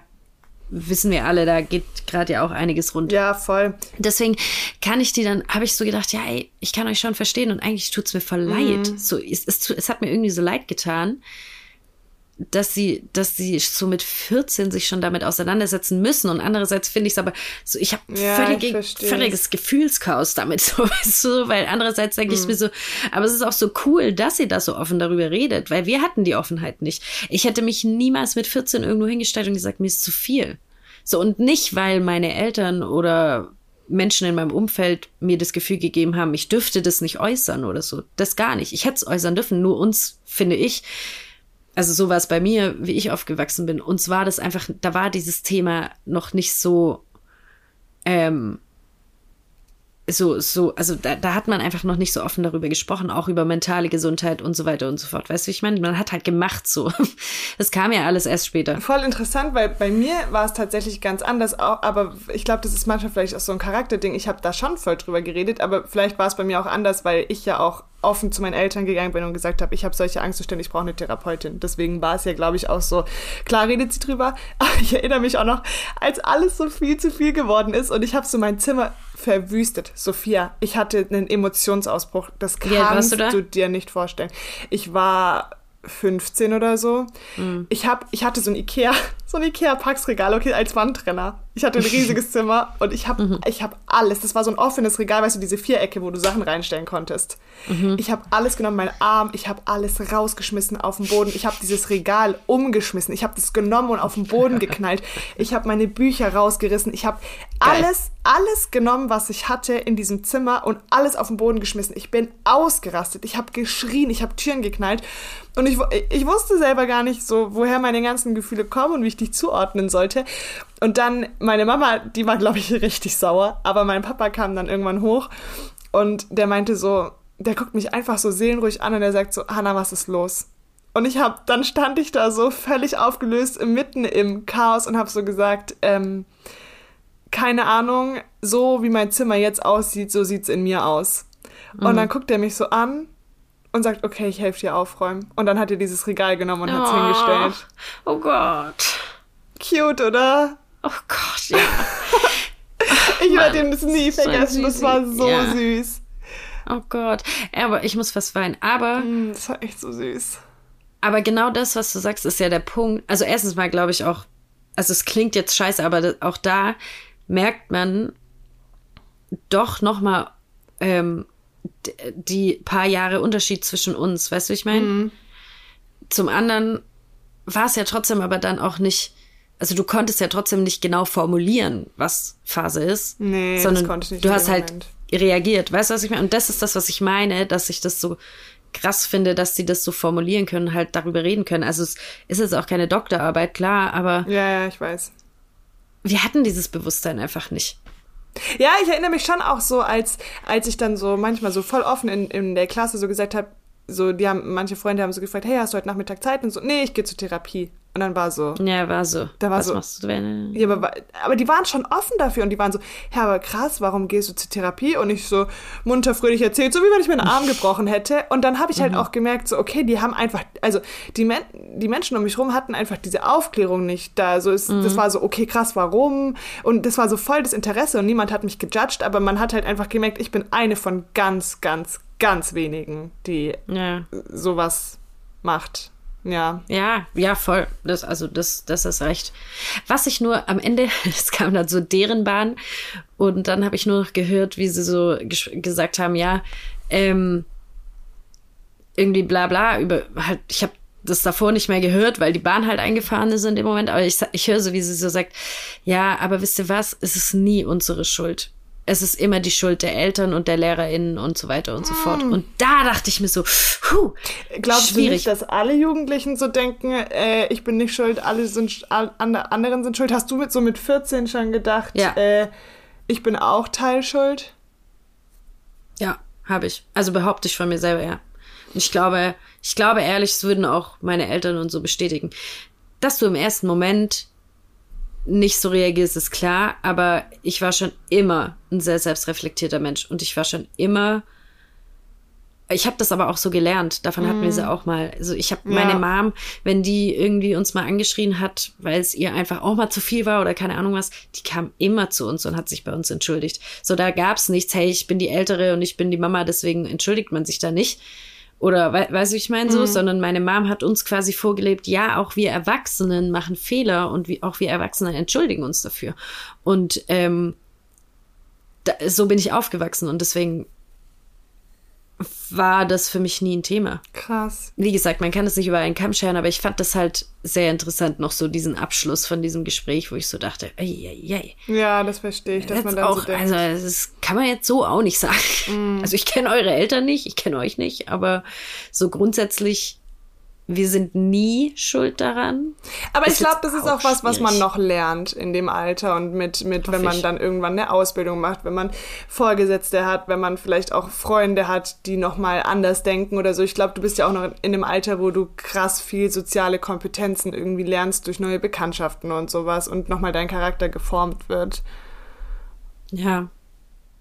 Speaker 1: wissen wir alle, da geht gerade ja auch einiges rund.
Speaker 2: Ja, voll.
Speaker 1: Deswegen kann ich die dann, habe ich so gedacht, ja, ey, ich kann euch schon verstehen und eigentlich tut's mir voll leid. Mhm. So, es, es, es hat mir irgendwie so leid getan dass sie, dass sie so mit 14 sich schon damit auseinandersetzen müssen. Und andererseits finde ich es aber so, ich habe ja, völlige, völliges Gefühlschaos damit, so weißt du, weil andererseits denke hm. ich mir so, aber es ist auch so cool, dass sie da so offen darüber redet, weil wir hatten die Offenheit nicht. Ich hätte mich niemals mit 14 irgendwo hingestellt und gesagt, mir ist zu viel. So, und nicht, weil meine Eltern oder Menschen in meinem Umfeld mir das Gefühl gegeben haben, ich dürfte das nicht äußern oder so. Das gar nicht. Ich hätte es äußern dürfen, nur uns, finde ich, also so war es bei mir, wie ich aufgewachsen bin. Und zwar das einfach, da war dieses Thema noch nicht so, ähm, so, so, also da, da hat man einfach noch nicht so offen darüber gesprochen, auch über mentale Gesundheit und so weiter und so fort. Weißt du, ich meine? Man hat halt gemacht so. Das kam ja alles erst später.
Speaker 2: Voll interessant, weil bei mir war es tatsächlich ganz anders, auch, aber ich glaube, das ist manchmal vielleicht auch so ein Charakterding. Ich habe da schon voll drüber geredet, aber vielleicht war es bei mir auch anders, weil ich ja auch offen zu meinen Eltern gegangen bin und gesagt habe, ich habe solche Angstzustände, ich brauche eine Therapeutin. Deswegen war es ja, glaube ich, auch so. Klar redet sie drüber, aber ich erinnere mich auch noch, als alles so viel zu viel geworden ist und ich habe so mein Zimmer verwüstet. Sophia, ich hatte einen Emotionsausbruch. Das kannst
Speaker 1: du da?
Speaker 2: du dir nicht vorstellen. Ich war 15 oder so.
Speaker 1: Mhm.
Speaker 2: Ich, hab, ich hatte so ein Ikea, so ein Ikea-Packsregal, okay, als Wandtrenner. Ich hatte ein riesiges Zimmer und ich habe
Speaker 1: Mhm.
Speaker 2: ich hab alles. Das war so ein offenes Regal, weißt du, diese Vierecke, wo du Sachen reinstellen konntest.
Speaker 1: Mhm.
Speaker 2: Ich habe alles genommen, meinen Arm, ich habe alles rausgeschmissen auf den Boden. Ich habe dieses Regal umgeschmissen. Ich habe das genommen und auf den Boden geknallt. Ich habe meine Bücher rausgerissen. Ich habe alles, alles genommen, was ich hatte in diesem Zimmer und alles auf den Boden geschmissen. Ich bin ausgerastet. Ich habe geschrien, ich habe Türen geknallt. Und ich, ich wusste selber gar nicht so, woher meine ganzen Gefühle kommen und wie ich die zuordnen sollte. Und dann meine Mama, die war, glaube ich, richtig sauer. Aber mein Papa kam dann irgendwann hoch und der meinte so, der guckt mich einfach so seelenruhig an und der sagt so, Hanna, was ist los? Und ich habe, dann stand ich da so völlig aufgelöst mitten im Chaos und habe so gesagt, ähm, keine Ahnung, so wie mein Zimmer jetzt aussieht, so sieht's in mir aus. Und dann guckt er mich so an und sagt, okay, ich helfe dir aufräumen. Und dann hat er dieses Regal genommen und hat's hingestellt.
Speaker 1: Oh Gott.
Speaker 2: Cute, oder?
Speaker 1: Oh Gott, ja.
Speaker 2: Ich
Speaker 1: Mann,
Speaker 2: werde das nie
Speaker 1: das ist so
Speaker 2: vergessen. Das war so
Speaker 1: Ja.
Speaker 2: süß.
Speaker 1: Oh Gott. Aber ich muss fast weinen. Aber,
Speaker 2: Mm, Das war echt so süß.
Speaker 1: aber genau das, was du sagst, ist ja der Punkt. Also erstens mal glaube ich auch, also es klingt jetzt scheiße, aber auch da merkt man doch noch mal ähm, die paar Jahre Unterschied zwischen uns. Weißt du, ich meine? Zum anderen war es ja trotzdem aber dann auch nicht, also du konntest ja trotzdem nicht genau formulieren, was Phase ist.
Speaker 2: Nee, das
Speaker 1: sondern
Speaker 2: konnte ich nicht
Speaker 1: du hast halt
Speaker 2: Moment.
Speaker 1: reagiert. Weißt du, was ich meine? Und das ist das, was ich meine, dass ich das so krass finde, dass sie das so formulieren können, halt darüber reden können. Also es ist jetzt auch keine Doktorarbeit, klar, aber
Speaker 2: Ja, ja, ich weiß.
Speaker 1: wir hatten dieses Bewusstsein einfach nicht.
Speaker 2: Ja, ich erinnere mich schon auch so, als, als ich dann so manchmal so voll offen in, in der Klasse so gesagt habe, so, die haben, manche Freunde haben so gefragt, hey, hast du heute Nachmittag Zeit? Und so, nee, ich gehe zur Therapie. Und dann war so,
Speaker 1: Ja, war so.
Speaker 2: Da war
Speaker 1: was
Speaker 2: so-
Speaker 1: machst du, wenn...
Speaker 2: ja, aber, aber die waren schon offen dafür und die waren so, ja, aber krass, warum gehst du zur Therapie? Und ich so munter fröhlich erzählt, so wie wenn ich meinen Arm gebrochen hätte. Und dann habe ich halt auch gemerkt, so, okay, die haben einfach, also die, Men die Menschen um mich rum hatten einfach diese Aufklärung nicht da. So ist, Das war so, okay, krass, warum? Und das war so voll das Interesse und niemand hat mich gejudged, aber man hat halt einfach gemerkt, ich bin eine von ganz, ganz, ganz wenigen, die
Speaker 1: Ja.
Speaker 2: sowas macht. Ja.
Speaker 1: Ja, ja, voll. Das, also das, das ist recht. Was ich nur am Ende, es kam dann so deren Bahn und dann habe ich nur noch gehört, wie sie so ges gesagt haben, ja, ähm, irgendwie bla bla über halt, ich habe das davor nicht mehr gehört, weil die Bahn halt eingefahren ist in dem Moment, aber ich, ich höre so, wie sie so sagt, ja, aber wisst ihr was, es ist nie unsere Schuld. Es ist immer die Schuld der Eltern und der LehrerInnen und so weiter und so fort. Und da dachte ich mir so, puh,
Speaker 2: Glaubst du
Speaker 1: schwierig.
Speaker 2: nicht, dass alle Jugendlichen so denken, äh, ich bin nicht schuld, alle sind sch- all, ande- anderen sind schuld? Hast du mit so mit 14 schon gedacht,
Speaker 1: Ja.
Speaker 2: äh, ich bin auch Teilschuld?
Speaker 1: Ja, habe ich. Also behaupte ich von mir selber, ja. Und ich glaube, ich glaube ehrlich, es würden auch meine Eltern und so bestätigen. Dass du im ersten Moment nicht so reagierst, ist klar, aber ich war schon immer ein sehr selbstreflektierter Mensch und ich war schon immer ich habe das aber auch so gelernt. Davon hatten wir sie auch mal. Also ich habe meine Mom, wenn die irgendwie uns mal angeschrien hat, weil es ihr einfach auch mal zu viel war oder keine Ahnung was, die kam immer zu uns und hat sich bei uns entschuldigt. So da gab's nichts. Hey, ich bin die Ältere und ich bin die Mama, deswegen entschuldigt man sich da nicht. Oder we weißt du, ich meine so, sondern meine Mom hat uns quasi vorgelebt, ja, auch wir Erwachsenen machen Fehler und wie, auch wir Erwachsenen entschuldigen uns dafür. Und ähm, da, so bin ich aufgewachsen und deswegen war das für mich nie ein Thema.
Speaker 2: Krass.
Speaker 1: Wie gesagt, man kann das nicht über einen Kamm scheren, aber ich fand das halt sehr interessant, noch so diesen Abschluss von diesem Gespräch, wo ich so dachte, ei, ei, ei.
Speaker 2: Ja, das verstehe ich, dass
Speaker 1: Jetzt
Speaker 2: man dann
Speaker 1: auch,
Speaker 2: so denkt.
Speaker 1: also das kann man jetzt so auch nicht sagen. Also ich kenne eure Eltern nicht, ich kenne euch nicht, aber so grundsätzlich wir sind nie schuld daran.
Speaker 2: Aber ich
Speaker 1: Ist
Speaker 2: glaube,
Speaker 1: jetzt
Speaker 2: das ist
Speaker 1: auch
Speaker 2: auch was, was man noch lernt in dem Alter und mit, mit wenn man
Speaker 1: ich.
Speaker 2: dann irgendwann eine Ausbildung macht, wenn man Vorgesetzte hat, wenn man vielleicht auch Freunde hat, die nochmal anders denken oder so. Ich glaube, du bist ja auch noch in dem Alter, wo du krass viel soziale Kompetenzen irgendwie lernst durch neue Bekanntschaften und sowas und nochmal dein Charakter geformt wird.
Speaker 1: Ja.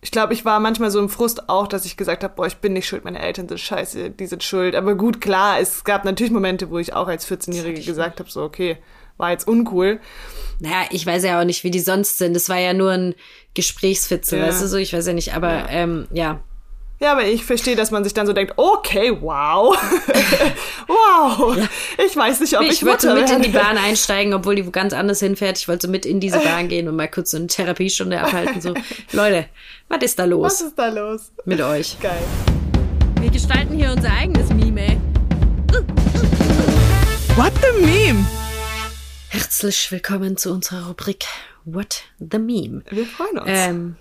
Speaker 2: Ich glaube, ich war manchmal so im Frust auch, dass ich gesagt habe, boah, ich bin nicht schuld, meine Eltern sind scheiße, die sind schuld. Aber gut, klar, es gab natürlich Momente, wo ich auch als 14-Jährige gesagt habe, so, okay, war jetzt uncool.
Speaker 1: Naja, ich weiß ja auch nicht, wie die sonst sind. Das war ja nur ein Gesprächsfitze,
Speaker 2: Ja.
Speaker 1: weißt du so? Ich weiß ja nicht, aber ja, ähm, ja.
Speaker 2: Ja, aber ich verstehe, dass man sich dann so denkt, okay, wow. wow. Ich weiß nicht, ob ich,
Speaker 1: Ich wollte mit in die. Bahn einsteigen, obwohl die wo ganz anders hinfährt. Ich wollte so mit in diese Bahn gehen und mal kurz so eine Therapiestunde abhalten. So, Leute, was ist da
Speaker 2: Was
Speaker 1: los
Speaker 2: ist da los?
Speaker 1: mit euch?
Speaker 2: Geil.
Speaker 1: Wir gestalten hier unser eigenes Meme. ey.
Speaker 2: What the meme?
Speaker 1: Herzlich willkommen zu unserer Rubrik What the Meme.
Speaker 2: Wir freuen uns.
Speaker 1: Ähm,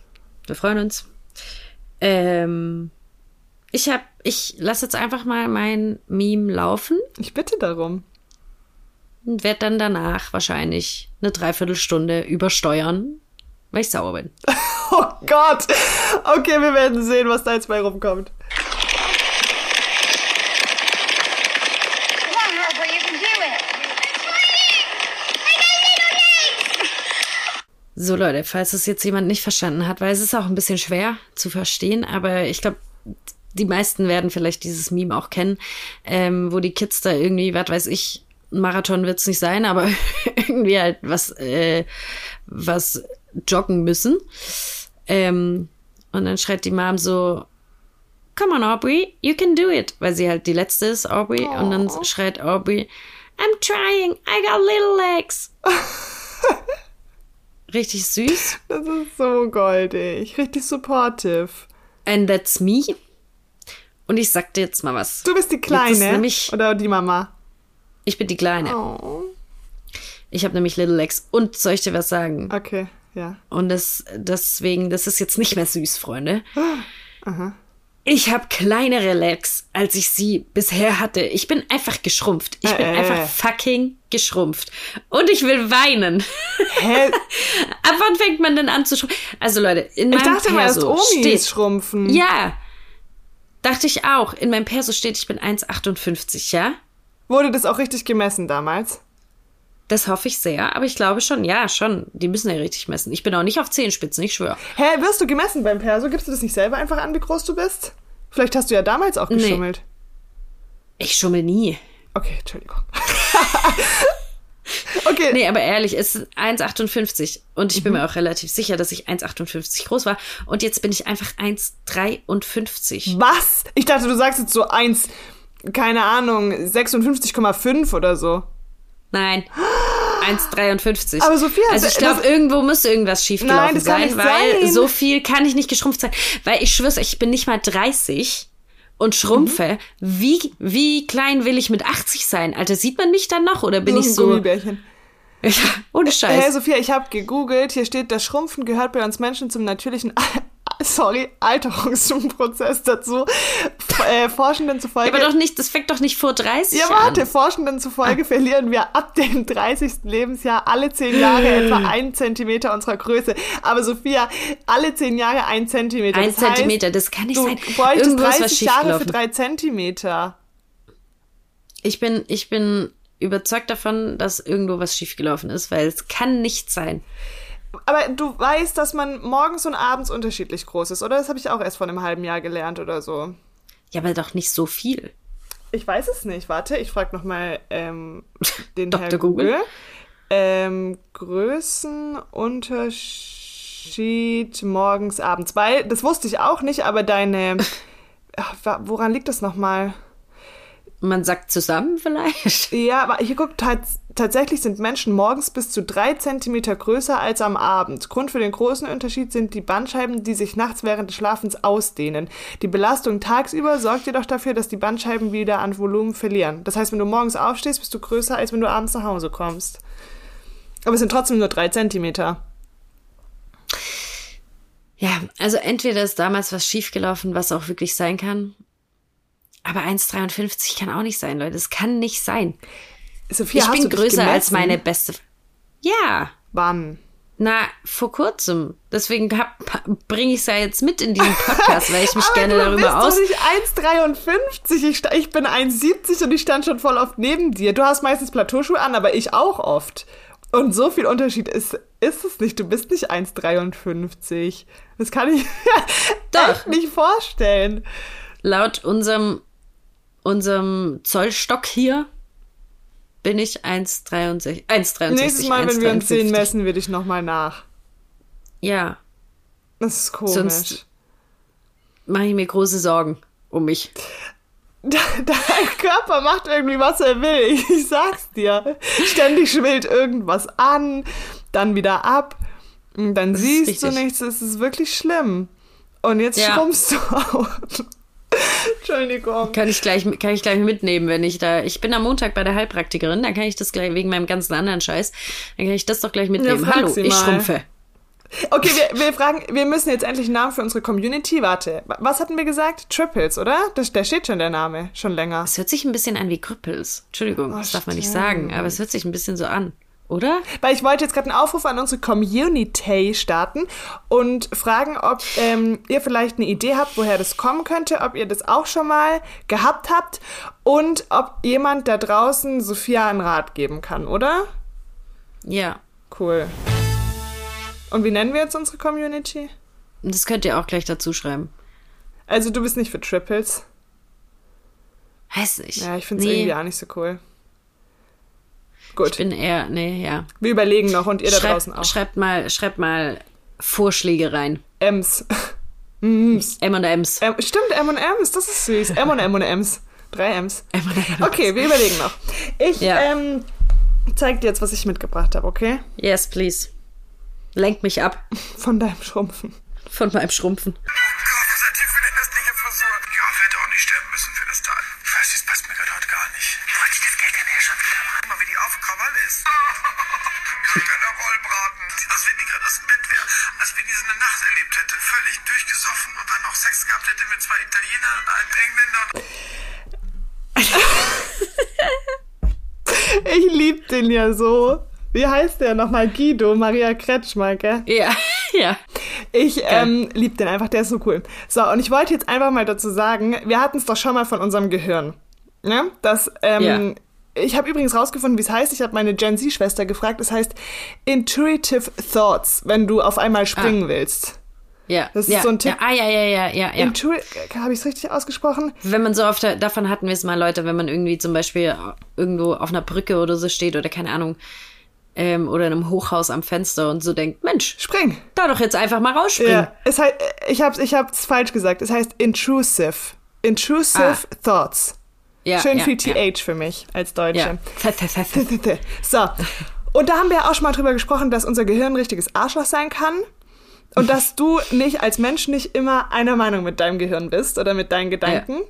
Speaker 1: wir freuen uns. Ähm, ich hab, ich lasse jetzt einfach mal mein Meme laufen
Speaker 2: Ich bitte darum.
Speaker 1: und werde dann danach wahrscheinlich eine Dreiviertelstunde übersteuern, weil ich sauer bin.
Speaker 2: Oh Gott. Okay, wir werden sehen, was da jetzt bei rumkommt.
Speaker 4: Come on, Harper, you can do it. I'm trying. I got little legs.
Speaker 1: So Leute, falls es jetzt jemand nicht verstanden hat, weil es ist auch ein bisschen schwer zu verstehen, aber ich glaube, die meisten werden vielleicht dieses Meme auch kennen, ähm, wo die Kids da irgendwie, was weiß ich, ein Marathon wird's nicht sein, aber irgendwie halt was, äh, was joggen müssen. Ähm, und dann schreit die Mom so, Come on, Aubrey, you can do it. Weil sie halt die letzte ist, Aubrey. Und dann schreit Aubrey, I'm trying, I got little legs. Richtig süß.
Speaker 2: Das ist so goldig. Richtig supportive.
Speaker 1: And that's me. Und ich sag dir jetzt mal was.
Speaker 2: Du bist die Kleine
Speaker 1: nämlich-
Speaker 2: oder die Mama?
Speaker 1: Ich bin die Kleine.
Speaker 2: Oh.
Speaker 1: Ich habe nämlich Little Legs. Und soll ich dir was sagen?
Speaker 2: Okay, ja.
Speaker 1: Und das, deswegen, das ist jetzt nicht mehr süß, Freunde. Ich habe kleinere Legs, als ich sie bisher hatte. Ich bin einfach geschrumpft. Ich bin
Speaker 2: Äh, äh.
Speaker 1: einfach fucking geschrumpft. Und ich will weinen.
Speaker 2: Hä?
Speaker 1: Ab wann fängt man denn an zu schrumpfen? Also Leute, in
Speaker 2: Ich
Speaker 1: meinem
Speaker 2: dachte mal, erst
Speaker 1: Perso
Speaker 2: Omis
Speaker 1: steht...
Speaker 2: schrumpfen.
Speaker 1: Ja, dachte ich auch. In meinem Perso steht, ich bin 1,58, ja?
Speaker 2: Wurde das auch richtig gemessen damals?
Speaker 1: Das hoffe ich sehr, aber ich glaube schon, ja, schon. Die müssen ja richtig messen. Ich bin auch nicht auf Zehenspitzen, ich schwöre.
Speaker 2: Hä, wirst du gemessen beim Perso? Gibst du das nicht selber einfach an, wie groß du bist? Vielleicht hast du ja damals auch geschummelt.
Speaker 1: Ich schummel nie.
Speaker 2: Okay, Entschuldigung. okay.
Speaker 1: Nee, aber ehrlich, es ist 1,58 und ich bin mir auch relativ sicher, dass ich 1,58 groß war. Und jetzt bin ich einfach 1,53.
Speaker 2: Was? Ich dachte, du sagst jetzt so eins, keine Ahnung, 56,5 oder so.
Speaker 1: Nein. 1,53.
Speaker 2: Aber Sophia,
Speaker 1: also ich glaube, irgendwo müsste irgendwas schiefgelaufen
Speaker 2: Nein,
Speaker 1: sein,
Speaker 2: nicht
Speaker 1: weil
Speaker 2: sein.
Speaker 1: so viel kann ich nicht geschrumpft sein. Weil ich schwör's, euch, ich bin nicht mal 30 und schrumpfe.
Speaker 2: Mhm.
Speaker 1: Wie, wie klein will ich mit 80 sein? Alter, sieht man mich dann noch oder bin
Speaker 2: So
Speaker 1: ich so?
Speaker 2: Gummibärchen.
Speaker 1: Ja, ohne Scheiß.
Speaker 2: Hey Sophia, ich habe gegoogelt. Hier steht, das Schrumpfen gehört bei uns Menschen zum natürlichen, sorry, Alterungsprozess dazu. Äh, Forschenden zufolge.
Speaker 1: aber doch nicht, das fängt doch nicht vor 30
Speaker 2: ja,
Speaker 1: an.
Speaker 2: warte, Forschenden zufolge verlieren wir ab dem 30. Lebensjahr alle 10 Jahre etwa einen Zentimeter unserer Größe. Aber Sophia, alle 10 Jahre ein Zentimeter.
Speaker 1: Ein
Speaker 2: das heißt,
Speaker 1: Zentimeter, das kann nicht
Speaker 2: Du
Speaker 1: sein.
Speaker 2: bräuchtest
Speaker 1: Irgendwo ist was
Speaker 2: 30 Jahre für drei Zentimeter.
Speaker 1: Ich bin, ich bin überzeugt davon, dass irgendwo was schiefgelaufen ist, weil es kann nicht sein.
Speaker 2: Aber du weißt, dass man morgens und abends unterschiedlich groß ist, oder? Das habe ich auch erst vor einem halben Jahr gelernt oder so.
Speaker 1: Ja, aber doch nicht so viel.
Speaker 2: Ich weiß es nicht. Warte, ich frage nochmal ähm, den
Speaker 1: Dr.
Speaker 2: Herrn
Speaker 1: Google.
Speaker 2: Google. Ähm, Größenunterschied morgens, abends. Weil, das wusste ich auch nicht, aber deine... Ach, woran liegt das nochmal?
Speaker 1: Man sagt zusammen vielleicht.
Speaker 2: Ja, aber hier guckt, tats tatsächlich sind Menschen morgens bis zu drei Zentimeter größer als am Abend. Grund für den großen Unterschied sind die Bandscheiben, die sich nachts während des Schlafens ausdehnen. Die Belastung tagsüber sorgt jedoch dafür, dass die Bandscheiben wieder an Volumen verlieren. Das heißt, wenn du morgens aufstehst, bist du größer, als wenn du abends nach Hause kommst. Aber es sind trotzdem nur drei Zentimeter.
Speaker 1: Ja, also entweder ist damals was schiefgelaufen, was auch wirklich sein kann. Aber 1,53 kann auch nicht sein, Leute. Das kann nicht sein.
Speaker 2: Sophia,
Speaker 1: ich
Speaker 2: hast
Speaker 1: bin größer als meine beste. Ja.
Speaker 2: Wann?
Speaker 1: Na, vor kurzem. Deswegen bringe ich es ja jetzt mit in diesen Podcast, weil ich mich gerne
Speaker 2: du
Speaker 1: darüber aus.
Speaker 2: bist doch nicht 1,53. Ich, ich bin 1,70 und ich stand schon voll oft neben dir. Du hast meistens Plateauschuhe an, aber ich auch oft. Und so viel Unterschied ist, ist es nicht. Du bist nicht 1,53. Das kann ich mir
Speaker 1: Doch.
Speaker 2: echt nicht vorstellen.
Speaker 1: Laut unserem, unserem Zollstock hier bin ich 1,63. 1,63.
Speaker 2: Nächstes Mal, wenn wir uns sehen,
Speaker 1: 1,53.
Speaker 2: messen wir dich nochmal nach.
Speaker 1: Ja,
Speaker 2: Das ist komisch.
Speaker 1: Sonst- mache ich mir große Sorgen um mich.
Speaker 2: Dein Körper macht irgendwie, was er will. Ich, sag's dir. Ständig schwillt irgendwas an, dann wieder ab. Und dann
Speaker 1: ist
Speaker 2: siehst du nichts. Es ist wirklich schlimm. Und jetzt
Speaker 1: Ja.
Speaker 2: schrumpfst du auch. Entschuldigung.
Speaker 1: Kann ich gleich, kann ich gleich mitnehmen, wenn ich da. Ich bin am Montag bei der Heilpraktikerin, dann kann ich das gleich wegen meinem ganzen anderen Scheiß. Dann kann ich das doch gleich mitnehmen.
Speaker 2: frag
Speaker 1: Hallo, ich schrumpfe.
Speaker 2: Okay, wir, wir fragen, wir müssen jetzt endlich einen Namen für unsere Community. Warte, was hatten wir gesagt? Triples, oder? Das, da steht schon der Name, schon länger.
Speaker 1: Es hört sich ein bisschen an wie Krüppels. Entschuldigung,
Speaker 2: Oh,
Speaker 1: das darf man nicht
Speaker 2: stimmt.
Speaker 1: sagen, aber es hört sich ein bisschen so an, oder?
Speaker 2: Weil ich wollte jetzt gerade einen Aufruf an unsere Community starten und fragen, ob ähm, ihr vielleicht eine Idee habt, woher das kommen könnte, ob ihr das auch schon mal gehabt habt und ob jemand da draußen Sophia einen Rat geben kann, oder?
Speaker 1: Ja.
Speaker 2: Cool. Und wie nennen wir jetzt unsere Community?
Speaker 1: Das könnt ihr auch gleich dazu schreiben.
Speaker 2: Also du bist nicht für Triples.
Speaker 1: Weiß nicht.
Speaker 2: Ja, ich finde es
Speaker 1: nee,
Speaker 2: irgendwie auch nicht so cool.
Speaker 1: Ich
Speaker 2: Gut,
Speaker 1: bin eher, nee, ja.
Speaker 2: wir überlegen noch und ihr da
Speaker 1: Schreibt,
Speaker 2: draußen auch.
Speaker 1: schreibt mal, schreibt mal Vorschläge rein.
Speaker 2: Ems.
Speaker 1: M&M's.
Speaker 2: Ähm, stimmt, M&M's, das ist süß. M und M&M's. Drei M's.
Speaker 1: M&M's.
Speaker 2: Okay, wir überlegen noch. Ich
Speaker 1: Ja.
Speaker 2: ähm, zeig dir jetzt, was ich mitgebracht habe, okay?
Speaker 1: Yes, please. Lenk mich ab
Speaker 2: Von deinem Schrumpfen.
Speaker 1: von meinem Schrumpfen.
Speaker 5: Hätte. Völlig durchgesoffen und dann noch Sex gehabt hätte mit zwei Italienern und einem Engländer.
Speaker 2: Ich lieb den ja so. Wie heißt der nochmal? Guido, Maria Kretschmer, gell?
Speaker 1: Ja, ja.
Speaker 2: Ich ähm, lieb den einfach, der ist so cool. So, und ich wollte jetzt einfach mal dazu sagen, wir hatten es doch schon mal von unserem Gehirn. Ne? Das, ähm,
Speaker 1: Ja.
Speaker 2: Ich habe übrigens rausgefunden, wie es heißt. Ich habe meine Gen Z-Schwester gefragt. Es heißt Intuitive Thoughts, wenn du auf einmal springen willst.
Speaker 1: Ja.
Speaker 2: Das ist
Speaker 1: ja,
Speaker 2: so ein Tipp.
Speaker 1: Ja, ah, ja, ja, ja, ja. ja.
Speaker 2: Habe ich es richtig ausgesprochen?
Speaker 1: Wenn man so der, davon hatten wir es mal, Leute, wenn man irgendwie zum Beispiel irgendwo auf einer Brücke oder so steht oder keine Ahnung, ähm, oder in einem Hochhaus am Fenster und so denkt, Mensch,
Speaker 2: Spring.
Speaker 1: da doch jetzt einfach mal rausspringen.
Speaker 2: Ja, es heißt, ich habe ich hab's falsch gesagt. Es heißt Intrusive. Intrusive Thoughts.
Speaker 1: Ja,
Speaker 2: Schön
Speaker 1: ja,
Speaker 2: viel. TH für mich als Deutsche.
Speaker 1: Ja.
Speaker 2: So. Und da haben wir ja auch schon mal drüber gesprochen, dass unser Gehirn richtiges Arschloch sein kann. Und dass du nicht als Mensch nicht immer einer Meinung mit deinem Gehirn bist oder mit deinen Gedanken.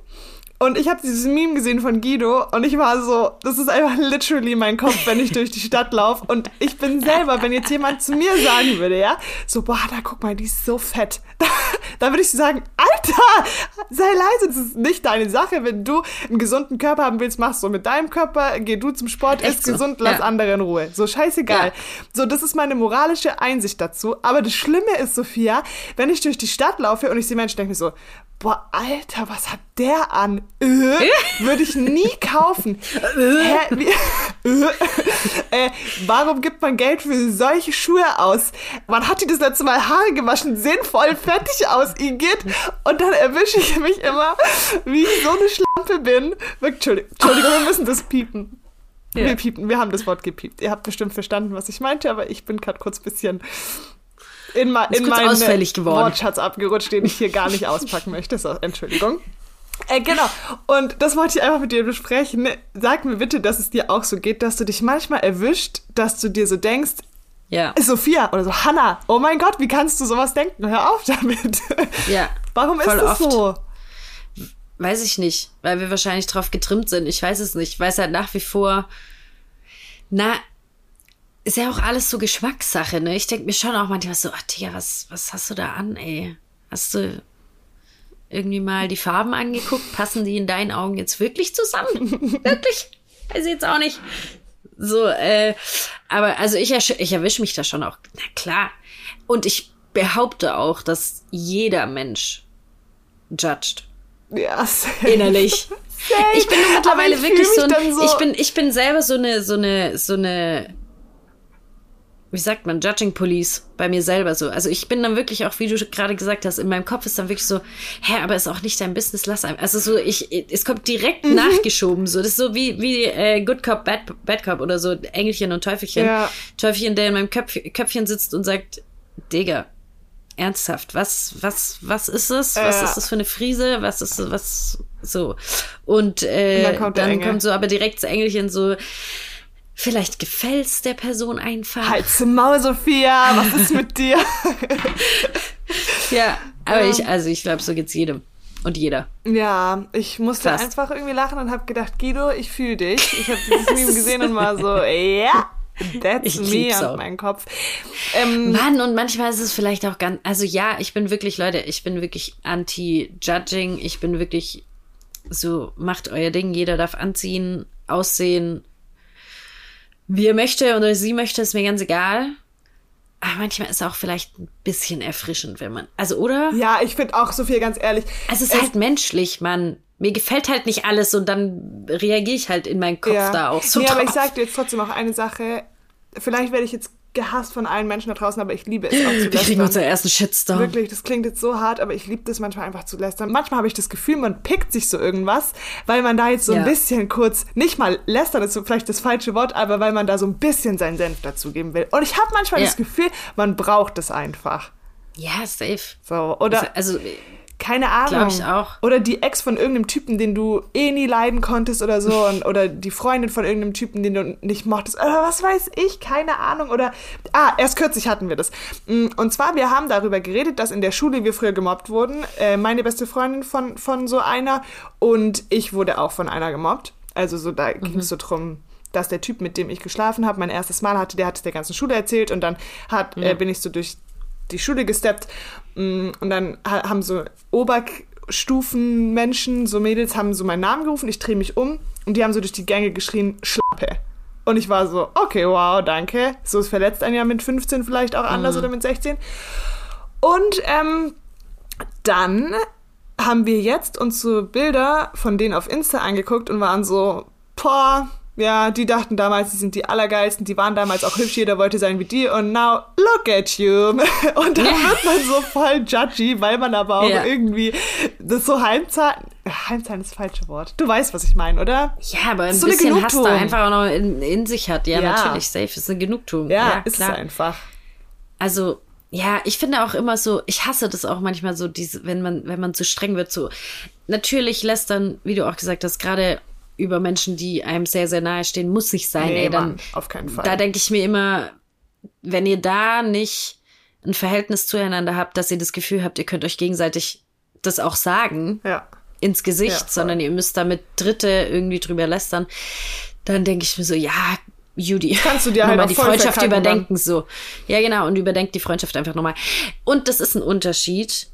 Speaker 2: Und ich habe dieses Meme gesehen von Guido und ich war so, das ist einfach literally mein Kopf, wenn ich durch die Stadt laufe. Und ich bin selber, wenn jetzt jemand zu mir sagen würde, ja, so, boah, da guck mal, die ist so fett. Da, da würde ich sagen, Alter, sei leise, das ist nicht deine Sache. Wenn du einen gesunden Körper haben willst, machst du mit deinem Körper, geh du zum Sport,
Speaker 1: Echt
Speaker 2: ist
Speaker 1: so,
Speaker 2: gesund, lass
Speaker 1: ja.
Speaker 2: andere in Ruhe. So scheißegal.
Speaker 1: Ja.
Speaker 2: So, das ist meine moralische Einsicht dazu. Aber das Schlimme ist, Sophia, wenn ich durch die Stadt laufe und ich sehe Menschen, denke ich mir so, boah, Alter, was hat der an? Äh, würde ich nie kaufen. Hä, wie, äh, äh, warum gibt man Geld für solche Schuhe aus? Wann hat die das letzte Mal Haare gewaschen? Sehen voll fettig aus, Igitt. Und dann erwische ich mich immer, wie ich so eine Schlampe bin. Entschuldigung, Entschuldigung, wir müssen das piepen.
Speaker 1: Ja.
Speaker 2: Wir piepen, wir haben das Wort gepiept. Ihr habt bestimmt verstanden, was ich meinte, aber ich bin gerade kurz bisschen in, ma in meinen
Speaker 1: ausfällig geworden.
Speaker 2: Wortschatz abgerutscht, den ich hier gar nicht auspacken möchte. So, Entschuldigung. Äh, genau. Und das wollte ich einfach mit dir besprechen. Sag mir bitte, dass es dir auch so geht, dass du dich manchmal erwischt, dass du dir so denkst,
Speaker 1: Ja.
Speaker 2: Sophia oder so, Hannah, oh mein Gott, wie kannst du sowas denken? Hör auf damit.
Speaker 1: Ja.
Speaker 2: Warum ist das
Speaker 1: oft.
Speaker 2: so?
Speaker 1: Weiß ich nicht, weil wir wahrscheinlich drauf getrimmt sind. Ich weiß es nicht. Ich weiß halt nach wie vor, na, ist ja auch alles so Geschmackssache, ne? Ich denke mir schon auch manchmal so, ach Digga, was, was hast du da an, ey? Hast du, irgendwie mal die Farben angeguckt. Passen die in deinen Augen jetzt wirklich zusammen? wirklich? Weiß ich jetzt auch nicht. So, äh, aber also ich, ersch- ich erwische mich da schon auch. Na klar. Und ich behaupte auch, dass jeder Mensch judged.
Speaker 2: Ja, safe.
Speaker 1: Innerlich.
Speaker 2: Safe.
Speaker 1: Ich bin mittlerweile
Speaker 2: ich
Speaker 1: wirklich so, ein,
Speaker 2: so
Speaker 1: ich bin ich bin selber so eine so eine so eine wie sagt man Judging Police bei mir selber so. Also ich bin dann wirklich auch wie du gerade gesagt hast, in meinem Kopf ist dann wirklich so, hä, aber ist auch nicht dein Business, lass einfach. Also so ich es kommt direkt
Speaker 2: Mhm.
Speaker 1: nachgeschoben so. Das ist so wie wie äh, Good Cop Bad Bad Cop oder so Engelchen und Teufelchen.
Speaker 2: Ja.
Speaker 1: Teufelchen, der in meinem Köpf, Köpfchen sitzt und sagt, Digga, ernsthaft, was, was, was ist es? Was
Speaker 2: Ja.
Speaker 1: ist das für eine Friese? Was ist was so? Und, äh,
Speaker 2: Und dann
Speaker 1: dann,
Speaker 2: kommt Engel.
Speaker 1: kommt so aber direkt das Engelchen so, vielleicht gefällt's der Person einfach.
Speaker 2: Halt's Maul, Sophia, was ist mit dir?
Speaker 1: Ja, aber
Speaker 2: Ja.
Speaker 1: ich, also ich glaube, so geht's jedem und jeder.
Speaker 2: Ja, ich musste
Speaker 1: Krass.
Speaker 2: einfach irgendwie lachen und habe gedacht, Guido, ich fühle dich. Ich habe dieses Meme gesehen und war so, ja, that's me
Speaker 1: lieb's
Speaker 2: und
Speaker 1: auch.
Speaker 2: mein Kopf. Ähm,
Speaker 1: Mann, und manchmal ist es vielleicht auch ganz, also ja, ich bin wirklich, Leute, ich bin wirklich anti-Judging. Ich bin wirklich so, macht euer Ding, jeder darf anziehen, aussehen, wie er möchte oder sie möchte, ist mir ganz egal. Aber manchmal ist es auch vielleicht ein bisschen erfrischend, wenn man, also oder?
Speaker 2: ja, ich finde auch, Sophia, ganz ehrlich,
Speaker 1: Es ist halt menschlich, Mann. Mir gefällt halt nicht alles und dann reagiere ich halt in meinen Kopf da auch so
Speaker 2: nee, aber ich sag dir jetzt trotzdem auch eine Sache. Vielleicht werde ich jetzt gehasst von allen Menschen da draußen, aber ich liebe es auch zu
Speaker 1: Wir kriegen
Speaker 2: lästern.
Speaker 1: unseren ersten Shitstorm.
Speaker 2: Wirklich, das klingt jetzt so hart, aber ich liebe das manchmal einfach zu lästern. Manchmal habe ich das Gefühl, man pickt sich so irgendwas, weil man da jetzt so
Speaker 1: Ja.
Speaker 2: ein bisschen kurz, nicht mal lästern ist so vielleicht das falsche Wort, aber weil man da so ein bisschen seinen Senf dazugeben will. Und ich habe manchmal
Speaker 1: Ja.
Speaker 2: das Gefühl, man braucht es einfach.
Speaker 1: Ja, safe.
Speaker 2: So, oder
Speaker 1: Also,
Speaker 2: keine Ahnung.
Speaker 1: Glaub ich auch.
Speaker 2: Oder die Ex von irgendeinem Typen, den du eh nie leiden konntest oder so. Und, oder die Freundin von irgendeinem Typen, den du nicht mochtest. Oder was weiß ich, keine Ahnung. Oder, ah, erst kürzlich hatten wir das. Mm, Und zwar, wir haben darüber geredet, dass in der Schule wir früher gemobbt wurden. Äh, meine beste Freundin von, von so einer. Und ich wurde auch von einer gemobbt. Also so, da ging es so drum, dass der Typ, mit dem ich geschlafen habe, mein erstes Mal hatte, der hat es der ganzen Schule erzählt. Und dann hat, äh, bin ich so durch die Schule gesteppt und dann ha- haben so Oberstufenmenschen, so Mädels, haben so meinen Namen gerufen, ich drehe mich um und die haben so durch die Gänge geschrien, Schlappe. Und ich war so, okay, wow, danke. So ist verletzt ein Jahr mit 15 vielleicht auch anders oder mit 16. Und ähm, dann haben wir jetzt uns so Bilder von denen auf Insta angeguckt und waren so, boah, ja, die dachten damals, die sind die Allergeilsten, die waren damals auch hübsch, jeder wollte sein wie die und now look at you. Und dann wird man so voll judgy, weil man aber auch
Speaker 1: Ja.
Speaker 2: irgendwie das so heimzahlen, heimzahlen ist das falsche Wort. Du weißt, was ich meine, oder?
Speaker 1: Ja, aber ein
Speaker 2: So eine
Speaker 1: bisschen Hass da
Speaker 2: Genugtuung.
Speaker 1: einfach auch noch in, in sich hat. Ja,
Speaker 2: Ja.
Speaker 1: natürlich, safe ist eine Genugtuung.
Speaker 2: Ja,
Speaker 1: Ja,
Speaker 2: ist einfach.
Speaker 1: Also, ja, ich finde auch immer so, ich hasse das auch manchmal so, diese, wenn man, wenn man zu streng wird, so. Natürlich lässt dann, wie du auch gesagt hast, gerade über Menschen, die einem sehr, sehr nahe stehen, muss nicht sein,
Speaker 2: Nee,
Speaker 1: ey, dann.
Speaker 2: Mann, auf keinen Fall.
Speaker 1: Da denke ich mir immer, wenn ihr da nicht ein Verhältnis zueinander habt, dass ihr das Gefühl habt, ihr könnt euch gegenseitig das auch sagen,
Speaker 2: ja.
Speaker 1: ins Gesicht,
Speaker 2: Ja,
Speaker 1: sondern ihr müsst damit Dritte irgendwie drüber lästern, dann denke ich mir so, ja, Judy,
Speaker 2: kannst du dir halt
Speaker 1: die Freundschaft
Speaker 2: dann.
Speaker 1: überdenken, so. Ja, genau, und überdenkt die Freundschaft einfach nochmal. Und das ist ein Unterschied.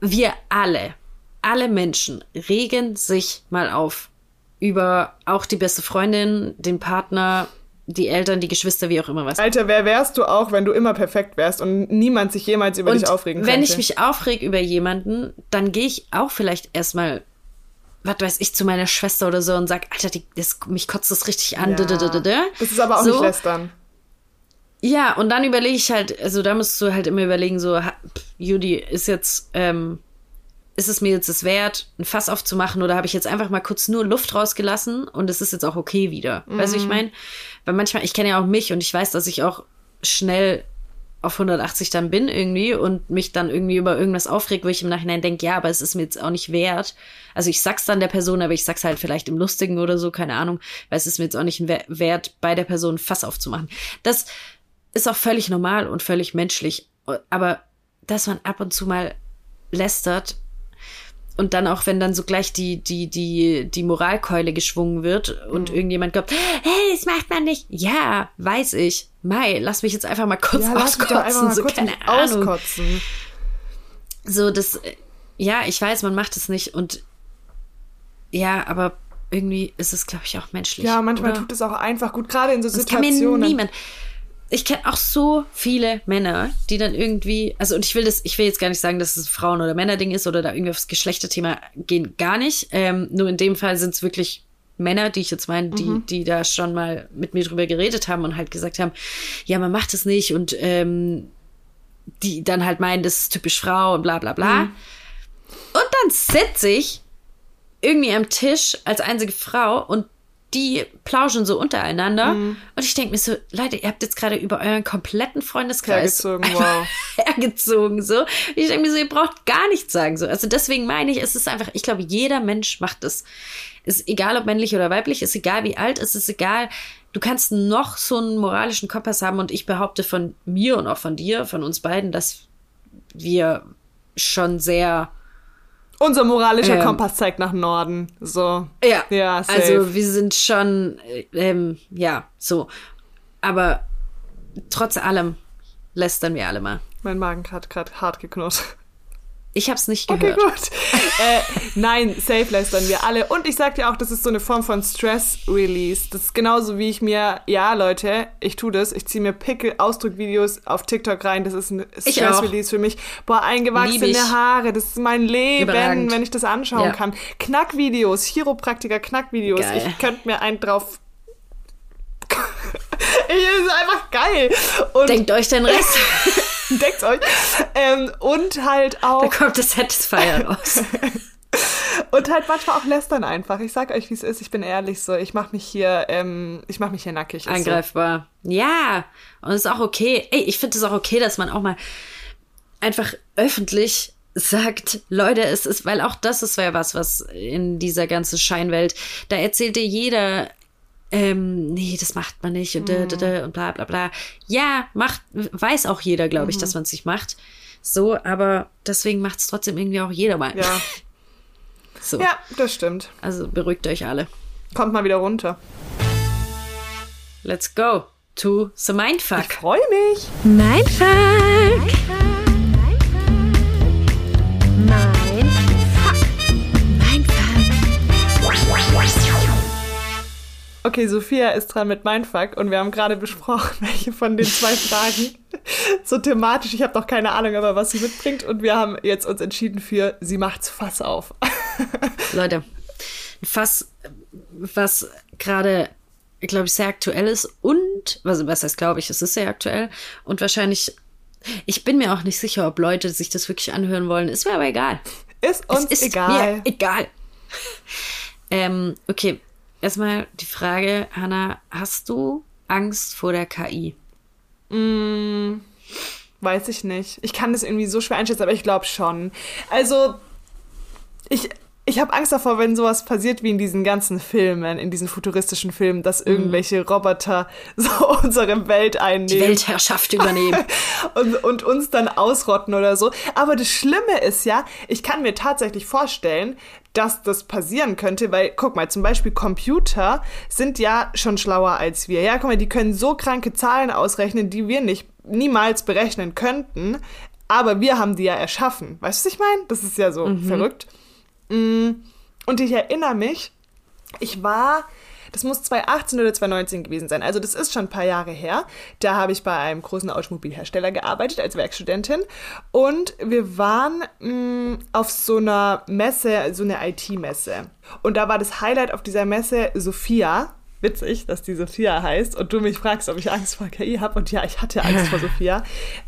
Speaker 1: Wir alle, alle Menschen regen sich mal auf über auch die beste Freundin, den Partner, die Eltern, die Geschwister, wie auch immer was.
Speaker 2: Alter, wer wärst du auch, wenn du immer perfekt wärst und niemand sich jemals über dich aufregen könnte?
Speaker 1: wenn ich mich aufreg über jemanden, dann gehe ich auch vielleicht erstmal, was weiß ich, zu meiner Schwester oder so und sag, Alter, die, das, mich kotzt das richtig an.
Speaker 2: ja. Das ist aber auch
Speaker 1: so,
Speaker 2: nicht lästern.
Speaker 1: Ja, und dann überlege ich halt, also da musst du halt immer überlegen, so, Judy, ist jetzt, ähm, ist es mir jetzt es wert, ein Fass aufzumachen oder habe ich jetzt einfach mal kurz nur Luft rausgelassen und es ist jetzt auch okay wieder? Weißt du, ich meine? Weil manchmal, ich kenne ja auch mich und ich weiß, dass ich auch schnell auf 180 dann bin irgendwie und mich dann irgendwie über irgendwas aufregt, wo ich im Nachhinein denke, ja, aber es ist mir jetzt auch nicht wert. Also ich sag's dann der Person, aber ich sag's halt vielleicht im Lustigen oder so, keine Ahnung, weil es ist mir jetzt auch nicht we- wert, bei der Person ein Fass aufzumachen. Das ist auch völlig normal und völlig menschlich. Aber dass man ab und zu mal lästert und dann auch, wenn dann so gleich die, die, die, die Moralkeule geschwungen wird und irgendjemand glaubt, hey, das macht man nicht. Ja, weiß ich. Mai, lass mich jetzt einfach mal kurz
Speaker 2: Ja,
Speaker 1: auskotzen.
Speaker 2: mal
Speaker 1: so,
Speaker 2: kurz
Speaker 1: keine Ahnung.
Speaker 2: auskotzen.
Speaker 1: So, das, ja, ich weiß, man macht es nicht und ja, aber irgendwie ist es, glaube ich, auch menschlich.
Speaker 2: Ja, manchmal
Speaker 1: oder?
Speaker 2: tut es auch einfach gut, gerade in so
Speaker 1: Das kann mir
Speaker 2: Situationen.
Speaker 1: niemand. Ich kenne auch so viele Männer, die dann irgendwie, also und ich will das, ich will jetzt gar nicht sagen, dass es ein Frauen- oder Männerding ist oder da irgendwie aufs Geschlechterthema gehen, gar nicht. Ähm, nur in dem Fall sind es wirklich Männer, die ich jetzt meine, die,
Speaker 2: Mhm.
Speaker 1: die da schon mal mit mir drüber geredet haben und halt gesagt haben, ja, man macht es nicht und ähm, die dann halt meinen, das ist typisch Frau und bla bla bla.
Speaker 2: Mhm.
Speaker 1: Und dann sitze ich irgendwie am Tisch als einzige Frau und die plauschen so untereinander.
Speaker 2: Mhm.
Speaker 1: Und ich denke mir so, Leute, ihr habt jetzt gerade über euren kompletten Freundeskreis
Speaker 2: Hergezogen, wow.
Speaker 1: hergezogen. So. Ich denke mir so, ihr braucht gar nichts sagen. So. Also deswegen meine ich, es ist einfach, ich glaube, jeder Mensch macht das. Ist egal, ob männlich oder weiblich, ist egal, wie alt, es ist egal. Du kannst noch so einen moralischen Kompass haben und ich behaupte von mir und auch von dir, von uns beiden, dass wir schon sehr
Speaker 2: Unser moralischer
Speaker 1: Ähm.
Speaker 2: Kompass zeigt nach Norden. So.
Speaker 1: Ja,
Speaker 2: Ja, safe.
Speaker 1: also wir sind schon, äh, ähm, ja, so. Aber trotz allem lästern wir alle mal.
Speaker 2: Mein Magen hat gerade hart geknurrt.
Speaker 1: Ich hab's nicht
Speaker 2: Okay,
Speaker 1: gehört.
Speaker 2: gut. äh, nein, safe lästern wir alle. Und ich sag dir auch, das ist so eine Form von Stress-Release. Das ist genauso wie ich mir, ja, Leute, ich tu das. Ich ziehe mir Pickel-Ausdruckvideos auf TikTok rein. Das ist ein Stress-Release für mich. Boah, eingewachsene Haare, das ist mein Leben,
Speaker 1: Überragend.
Speaker 2: wenn ich das anschauen
Speaker 1: Ja.
Speaker 2: kann. Knackvideos, Chiropraktiker-Knackvideos. Ich könnte mir einen drauf. ich, ist einfach geil. Und
Speaker 1: Denkt euch den Rest.
Speaker 2: denkt euch. Ähm, und halt
Speaker 1: da
Speaker 2: auch.
Speaker 1: kommt das Satisfier raus.
Speaker 2: Und halt manchmal auch lästern einfach. Ich sag euch, wie es ist. Ich bin ehrlich so. Ich mach mich hier, ähm, ich mach mich hier nackig. Ist so.
Speaker 1: Angreifbar. Ja, und es ist auch okay. Ey, ich finde es auch okay, dass man auch mal einfach öffentlich sagt, Leute, es ist, weil auch das ist ja was, was in dieser ganzen Scheinwelt, da erzählt dir jeder, ähm, nee, das macht man nicht und,
Speaker 2: Mhm.
Speaker 1: da, da, da, und bla bla bla. Ja, macht, weiß auch jeder, glaube ich,
Speaker 2: Mhm.
Speaker 1: dass man es nicht macht. So, aber deswegen macht es trotzdem irgendwie auch jeder mal.
Speaker 2: Ja.
Speaker 1: So,
Speaker 2: ja, das stimmt.
Speaker 1: also beruhigt euch alle.
Speaker 2: Kommt mal wieder runter.
Speaker 1: Let's go to the Mindfuck.
Speaker 2: Ich freue mich.
Speaker 6: Mindfuck.
Speaker 2: Okay, Sophia ist dran mit Mindfuck und wir haben gerade besprochen, welche von den zwei Fragen so thematisch, ich habe noch keine Ahnung, aber was sie mitbringt und wir haben jetzt uns entschieden für sie macht's Fass auf.
Speaker 1: Leute, ein Fass, was gerade, glaube ich, sehr aktuell ist und, was, was heißt, glaube ich, es ist sehr aktuell und wahrscheinlich, ich bin mir auch nicht sicher, ob Leute sich das wirklich anhören wollen. Ist mir aber egal.
Speaker 2: Ist uns
Speaker 1: es ist
Speaker 2: egal.
Speaker 1: mir egal. ähm, okay, erstmal die Frage, Hanna, hast du Angst vor der KI?
Speaker 2: Weiß ich nicht. Ich kann das irgendwie so schwer einschätzen, aber ich glaube schon. Also, ich, ich habe Angst davor, wenn sowas passiert wie in diesen ganzen Filmen, in diesen futuristischen Filmen, dass irgendwelche Roboter so unsere Welt einnehmen.
Speaker 1: Die Weltherrschaft übernehmen.
Speaker 2: und, und uns dann ausrotten oder so. Aber das Schlimme ist ja, ich kann mir tatsächlich vorstellen, dass das passieren könnte, weil, guck mal, zum Beispiel Computer sind ja schon schlauer als wir. Ja, guck mal, die können so kranke Zahlen ausrechnen, die wir nicht niemals berechnen könnten, aber wir haben die ja erschaffen. Weißt du, was ich meine? Das ist ja so verrückt. Mm, Und ich erinnere mich, ich war, das muss 2018 oder 2019 gewesen sein, also das ist schon ein paar Jahre her. Da habe ich bei einem großen Automobilhersteller gearbeitet als Werkstudentin und wir waren mh, auf so einer Messe, so eine IT-Messe. Und da war das Highlight auf dieser Messe Sophia. Witzig, dass die Sophia heißt und du mich fragst, ob ich Angst vor KI habe. Und ja, ich hatte Angst vor Sophia.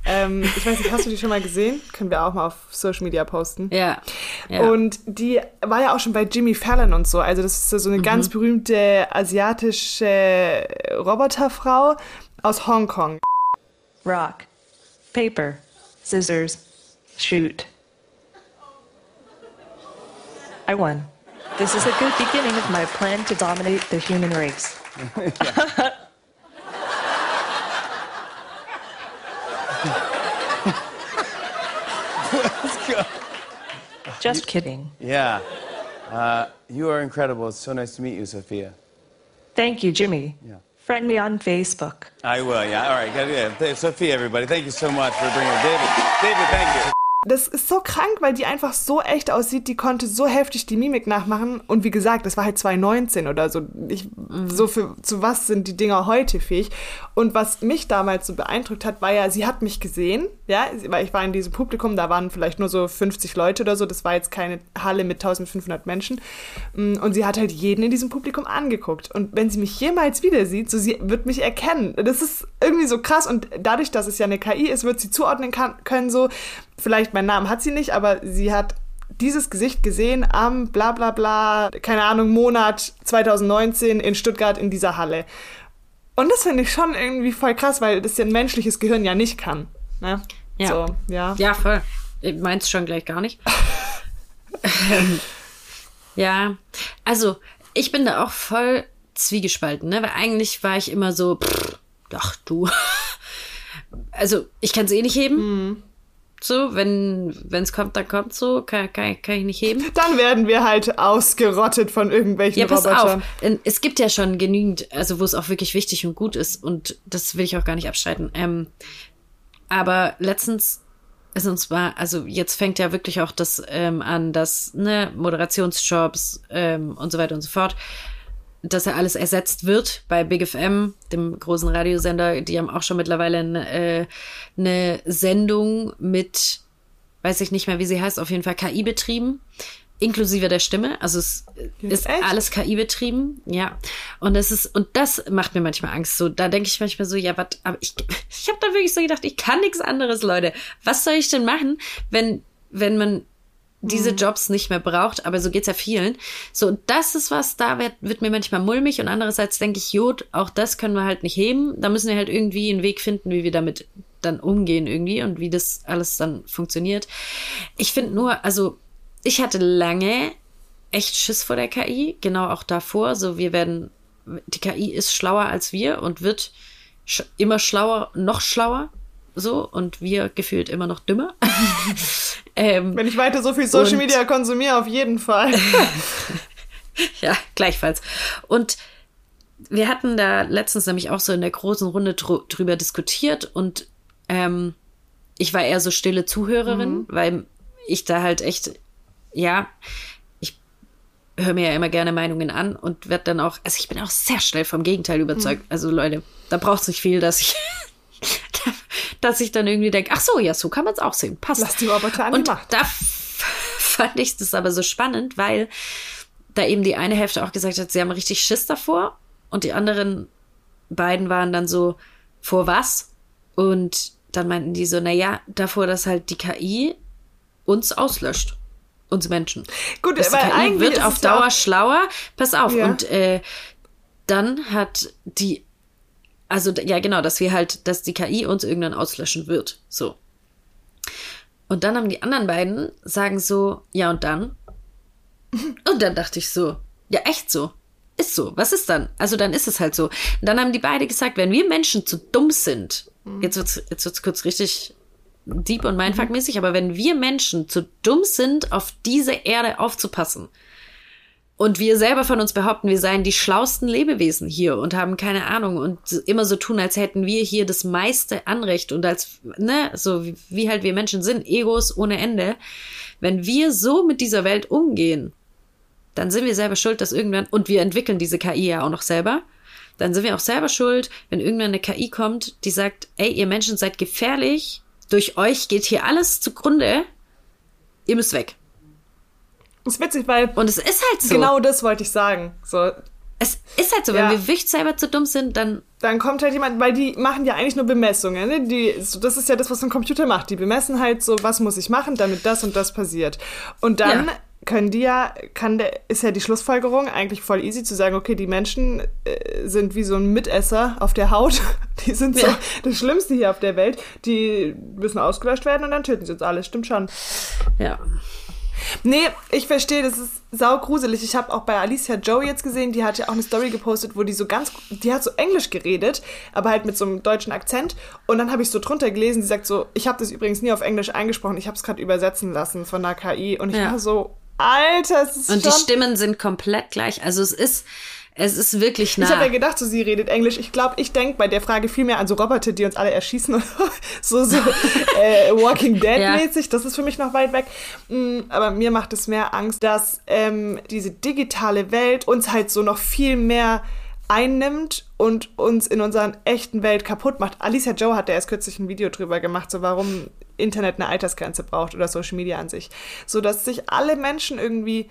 Speaker 2: Ähm, ich weiß nicht, hast du die schon mal gesehen? Können wir auch mal auf Social Media posten.
Speaker 1: Ja. ja.
Speaker 2: Und die war ja auch schon bei Jimmy Fallon und so. Also das ist so
Speaker 1: Mhm.
Speaker 2: eine ganz berühmte asiatische Roboterfrau aus Hongkong.
Speaker 7: Rock, paper, scissors, shoot. I won. This is a good beginning of my plan to dominate the human race. Just kidding.
Speaker 8: Yeah. Uh, you are incredible. It's so nice to meet you, Sophia.
Speaker 7: Thank you, Jimmy.
Speaker 8: Yeah.
Speaker 7: Friend me on Facebook.
Speaker 8: I will, yeah. All right. Sophia, everybody, thank you so much for bringing it. David, David, thank you.
Speaker 2: Das ist so krank, weil die einfach so echt aussieht. Die konnte so heftig die Mimik nachmachen. Und wie gesagt, das war halt 2019 oder so. Ich, So für zu was sind die Dinger heute fähig? Und was mich damals so beeindruckt hat, war ja, sie hat mich gesehen. Ja, weil ich war in diesem Publikum, da waren vielleicht nur so 50 Leute oder so. Das war jetzt keine Halle mit 1500 Menschen. Mm, Und sie hat halt jeden in diesem Publikum angeguckt. Und wenn sie mich jemals wieder sieht, so sie wird mich erkennen. Das ist irgendwie so krass. Und dadurch, dass es ja eine KI ist, wird sie zuordnen kann, können so. Vielleicht meinen Namen hat sie nicht, aber sie hat dieses Gesicht gesehen am bla bla bla, keine Ahnung, Monat 2019 in Stuttgart in dieser Halle. Und das finde ich schon irgendwie voll krass, weil das ja ein menschliches Gehirn ja nicht kann. Ne?
Speaker 1: Ja.
Speaker 2: So, ja.
Speaker 1: Ja, voll. Ich mein's schon gleich gar nicht. ähm, ja, also ich bin da auch voll zwiegespalten, ne? Weil eigentlich war ich immer so, pff, ach du. Also ich kann es eh nicht heben. So, wenn es kommt, dann kommt so, kann, kann, kann ich nicht heben.
Speaker 2: Dann werden wir halt ausgerottet von irgendwelchen
Speaker 1: Ja, pass
Speaker 2: Robotern.
Speaker 1: auf. Ähm, Es gibt ja schon genügend, also wo es auch wirklich wichtig und gut ist und das will ich auch gar nicht abstreiten. Ähm, aber letztens ist uns mal, also jetzt fängt ja wirklich auch das ähm, an, dass ne Moderationsjobs ähm, und so weiter und so fort, dass ja alles ersetzt wird bei Big FM, dem großen Radiosender. Die haben auch schon mittlerweile eine, äh, eine Sendung mit, weiß ich nicht mehr, wie sie heißt, auf jeden Fall KI betrieben. Inklusive der Stimme. Also es ist
Speaker 2: echt?
Speaker 1: alles KI betrieben, ja. Und das ist, und das macht mir manchmal Angst. So, da denke ich manchmal so, ja, was, aber ich, ich habe da wirklich so gedacht, ich kann nichts anderes, Leute. Was soll ich denn machen, wenn, wenn man diese Jobs nicht mehr braucht, aber so geht's ja vielen. So, und das ist was, da wird, wird mir manchmal mulmig und andererseits denke ich, Jod, auch das können wir halt nicht heben. Da müssen wir halt irgendwie einen Weg finden, wie wir damit dann umgehen irgendwie und wie das alles dann funktioniert. Ich finde nur, also ich hatte lange echt Schiss vor der KI, genau auch davor. So, wir werden, die KI ist schlauer als wir und wird sch immer schlauer, noch schlauer. So, und wir gefühlt immer noch dümmer. ähm,
Speaker 2: Wenn ich weiter so viel Social Media konsumiere, auf jeden Fall.
Speaker 1: ja, gleichfalls. Und wir hatten da letztens nämlich auch so in der großen Runde drü drüber diskutiert und ähm, ich war eher so stille Zuhörerin, weil ich da halt echt, ja, ich höre mir ja immer gerne Meinungen an und werde dann auch, also ich bin auch sehr schnell vom Gegenteil überzeugt. Also Leute, da braucht es nicht viel, dass ich, dass ich dann irgendwie denke, ach so, ja, so kann man es auch sehen. Passt.
Speaker 2: Lass die Roboter an
Speaker 1: und da fand ich das aber so spannend, weil da eben die eine Hälfte auch gesagt hat, sie haben richtig Schiss davor und die anderen beiden waren dann so, vor was? Und dann meinten die so, na ja, davor, dass halt die KI uns auslöscht. Uns Menschen.
Speaker 2: Gut,
Speaker 1: Das
Speaker 2: weil
Speaker 1: KI
Speaker 2: eigentlich
Speaker 1: wird auf
Speaker 2: ja
Speaker 1: Dauer
Speaker 2: auch-
Speaker 1: schlauer. Pass auf.
Speaker 2: Ja.
Speaker 1: Und äh, dann hat die, also ja genau, dass wir halt, dass die KI uns irgendwann auslöschen wird. So. Und dann haben die anderen beiden sagen so, ja und dann? Und dann dachte ich so, ja echt so. Ist so. Was ist dann? Also dann ist es halt so. Und dann haben die beide gesagt, wenn wir Menschen zu dumm sind, jetzt wird's, jetzt wird's kurz richtig deep und mindfuck-mäßig, aber wenn wir Menschen zu dumm sind, auf diese Erde aufzupassen, und wir selber von uns behaupten, wir seien die schlausten Lebewesen hier und haben keine Ahnung und immer so tun, als hätten wir hier das meiste Anrecht und als, ne, so wie, wie halt wir Menschen sind, Egos ohne Ende. Wenn wir so mit dieser Welt umgehen, dann sind wir selber schuld, dass irgendwann, und wir entwickeln diese KI ja auch noch selber, dann sind wir auch selber schuld, wenn irgendwann eine KI kommt, die sagt, ey, ihr Menschen seid gefährlich, durch euch geht hier alles zugrunde, ihr müsst weg.
Speaker 2: Ist witzig, weil
Speaker 1: Und es ist halt so.
Speaker 2: genau das wollte ich sagen. So,
Speaker 1: Es ist halt so,
Speaker 2: Ja.
Speaker 1: wenn wir wirklich selber zu dumm sind, dann
Speaker 2: dann kommt halt jemand, weil die machen ja eigentlich nur Bemessungen. Ne? Die, so, das ist ja das, was ein Computer macht. Die bemessen halt so, was muss ich machen, damit das und das passiert. Und dann
Speaker 1: Ja.
Speaker 2: können die ja, kann der, ist ja die Schlussfolgerung eigentlich voll easy zu sagen, okay, die Menschen äh, sind wie so ein Mitesser auf der Haut. Die sind so
Speaker 1: Ja.
Speaker 2: das Schlimmste hier auf der Welt. Die müssen ausgelöscht werden und dann töten sie uns alle. Stimmt schon.
Speaker 1: ja.
Speaker 2: Nee, ich verstehe, das ist saugruselig. Ich habe auch bei Alicia Joe jetzt gesehen, die hat ja auch eine Story gepostet, wo die so ganz, die hat so Englisch geredet, aber halt mit so einem deutschen Akzent. Und dann habe ich so drunter gelesen, die sagt so, ich habe das übrigens nie auf Englisch eingesprochen, ich habe es gerade übersetzen lassen von der KI. Und ich
Speaker 1: Ja.
Speaker 2: war so, Alter, es ist
Speaker 1: Und
Speaker 2: schon...
Speaker 1: die Stimmen sind komplett gleich. Also es ist, Es ist wirklich nah.
Speaker 2: Ich habe ja gedacht, so sie redet Englisch. Ich glaube, ich denke bei der Frage viel mehr an so Roboter, die uns alle erschießen. so so äh, Walking Dead-mäßig. Das ist für mich noch weit weg. Mm, Aber mir macht es mehr Angst, dass ähm, diese digitale Welt uns halt so noch viel mehr einnimmt und uns in unserer echten Welt kaputt macht. Alicia Joe hat da erst kürzlich ein Video drüber gemacht, so warum Internet eine Altersgrenze braucht oder Social Media an sich. So dass sich alle Menschen irgendwie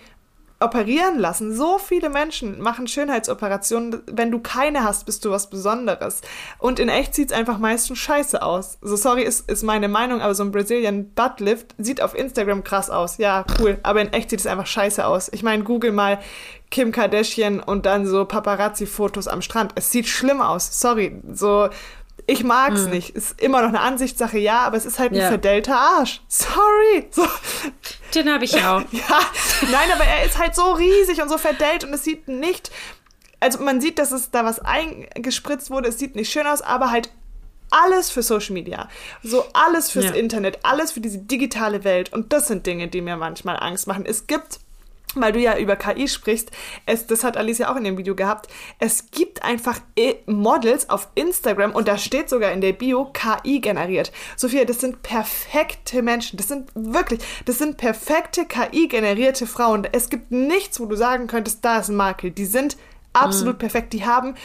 Speaker 2: operieren lassen. So viele Menschen machen Schönheitsoperationen. Wenn du keine hast, bist du was Besonderes. Und in echt sieht's einfach meistens scheiße aus. So sorry ist, ist meine Meinung, aber so ein Brazilian Buttlift sieht auf Instagram krass aus. Ja, cool. Aber in echt sieht es einfach scheiße aus. Ich meine, google mal Kim Kardashian und dann so Paparazzi-Fotos am Strand. Es sieht schlimm aus. Sorry. So, ich mag's nicht. Ist immer noch eine Ansichtssache, ja, aber es ist halt ein
Speaker 1: Ja.
Speaker 2: verdellter Arsch. Sorry. So,
Speaker 1: Den habe ich auch.
Speaker 2: ja, nein, aber er ist halt so riesig und so verdellt und es sieht nicht, also man sieht, dass es da was eingespritzt wurde, es sieht nicht schön aus, aber halt alles für Social Media, so alles fürs
Speaker 1: Ja.
Speaker 2: Internet, alles für diese digitale Welt und das sind Dinge, die mir manchmal Angst machen. Es gibt weil du ja über KI sprichst, es, das hat Alicia auch in dem Video gehabt, es gibt einfach eh Models auf Instagram und da steht sogar in der Bio KI generiert. Sophia, das sind perfekte Menschen, das sind wirklich, das sind perfekte KI generierte Frauen. Es gibt nichts, wo du sagen könntest, da ist ein Makel. Die sind absolut perfekt. Die haben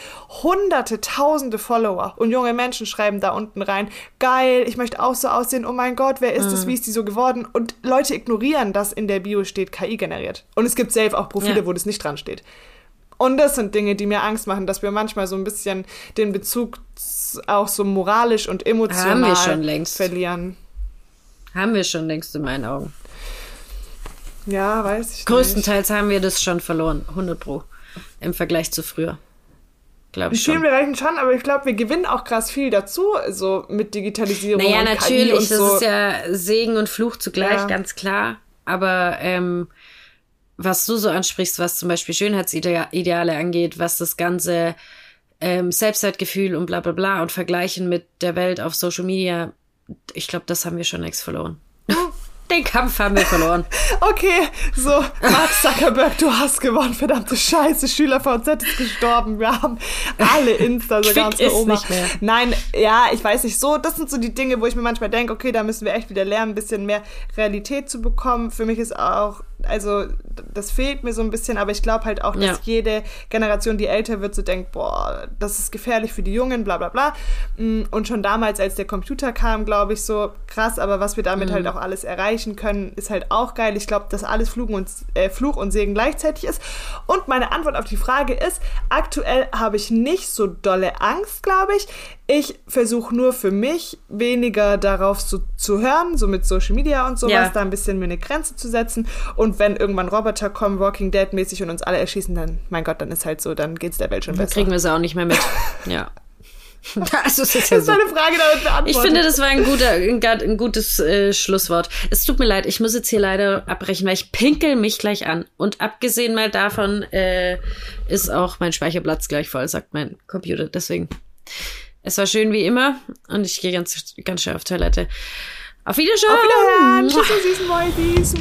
Speaker 2: hunderte, tausende Follower und junge Menschen schreiben da unten rein, geil, ich möchte auch so aussehen, oh mein Gott, wer ist es, wie ist die so geworden? Und Leute ignorieren, dass in der Bio steht, KI generiert. Und es gibt safe auch Profile,
Speaker 1: Ja.
Speaker 2: wo das nicht dran steht. Und das sind Dinge, die mir Angst machen, dass wir manchmal so ein bisschen den Bezug auch so moralisch und emotional
Speaker 1: Haben wir schon längst.
Speaker 2: verlieren.
Speaker 1: Haben wir schon längst in meinen Augen.
Speaker 2: Ja, weiß ich nicht.
Speaker 1: Größtenteils haben wir das schon verloren. 100 Pro. Im Vergleich zu früher. Glaube
Speaker 2: In
Speaker 1: ich
Speaker 2: vielen
Speaker 1: schon.
Speaker 2: Bereichen schon, aber ich glaube, wir gewinnen auch krass viel dazu, so mit Digitalisierung
Speaker 1: Naja,
Speaker 2: und
Speaker 1: natürlich.
Speaker 2: KI und
Speaker 1: das
Speaker 2: so.
Speaker 1: ist ja Segen und Fluch zugleich,
Speaker 2: Ja.
Speaker 1: ganz klar. Aber ähm, was du so ansprichst, was zum Beispiel Schönheitsideale angeht, was das ganze ähm, Selbstwertgefühl und bla bla bla und Vergleichen mit der Welt auf Social Media, ich glaube, das haben wir schon längst verloren. Den Kampf haben wir verloren.
Speaker 2: Okay, so, Mark Zuckerberg, du hast gewonnen, verdammte Scheiße, SchülerVZ ist gestorben, wir haben alle Insta, sogar unsere Oma.
Speaker 1: nicht mehr.
Speaker 2: Nein, ja, ich weiß nicht, so, das sind so die Dinge, wo ich mir manchmal denke, okay, da müssen wir echt wieder lernen, ein bisschen mehr Realität zu bekommen. Für mich ist auch, also, das fehlt mir so ein bisschen, aber ich glaube halt auch, dass
Speaker 1: Ja.
Speaker 2: jede Generation, die älter wird, so denkt, boah, das ist gefährlich für die Jungen, bla bla bla. Mm, Und schon damals, als der Computer kam, glaube ich, so krass, aber was wir damit halt auch alles erreichen können, ist halt auch geil. Ich glaube, dass alles Fluch und, äh, Fluch und Segen gleichzeitig ist. Und meine Antwort auf die Frage ist, aktuell habe ich nicht so dolle Angst, glaube ich. Ich versuche nur für mich weniger darauf so, zu hören, so mit Social Media und sowas,
Speaker 1: Ja.
Speaker 2: da ein bisschen mir eine Grenze zu setzen. Und wenn irgendwann Roboter kommen, Walking Dead mäßig und uns alle erschießen, dann, mein Gott, dann ist halt so, dann geht's der Welt schon
Speaker 1: Dann
Speaker 2: besser.
Speaker 1: kriegen wir sie auch nicht mehr mit. Ja. Also es ist ja
Speaker 2: das ist
Speaker 1: so.
Speaker 2: meine Frage damit beantwortet.
Speaker 1: Ich finde, das war ein, guter, ein, ein gutes äh, Schlusswort. Es tut mir leid, ich muss jetzt hier leider abbrechen, weil ich pinkel mich gleich an. Und abgesehen mal davon äh, ist auch mein Speicherplatz gleich voll, sagt mein Computer. Deswegen, es war schön wie immer und ich gehe ganz, ganz schnell auf Toilette. Auf Wiedersehen!
Speaker 2: Auf Wiederhören. Tschüss, süßen Mäusis.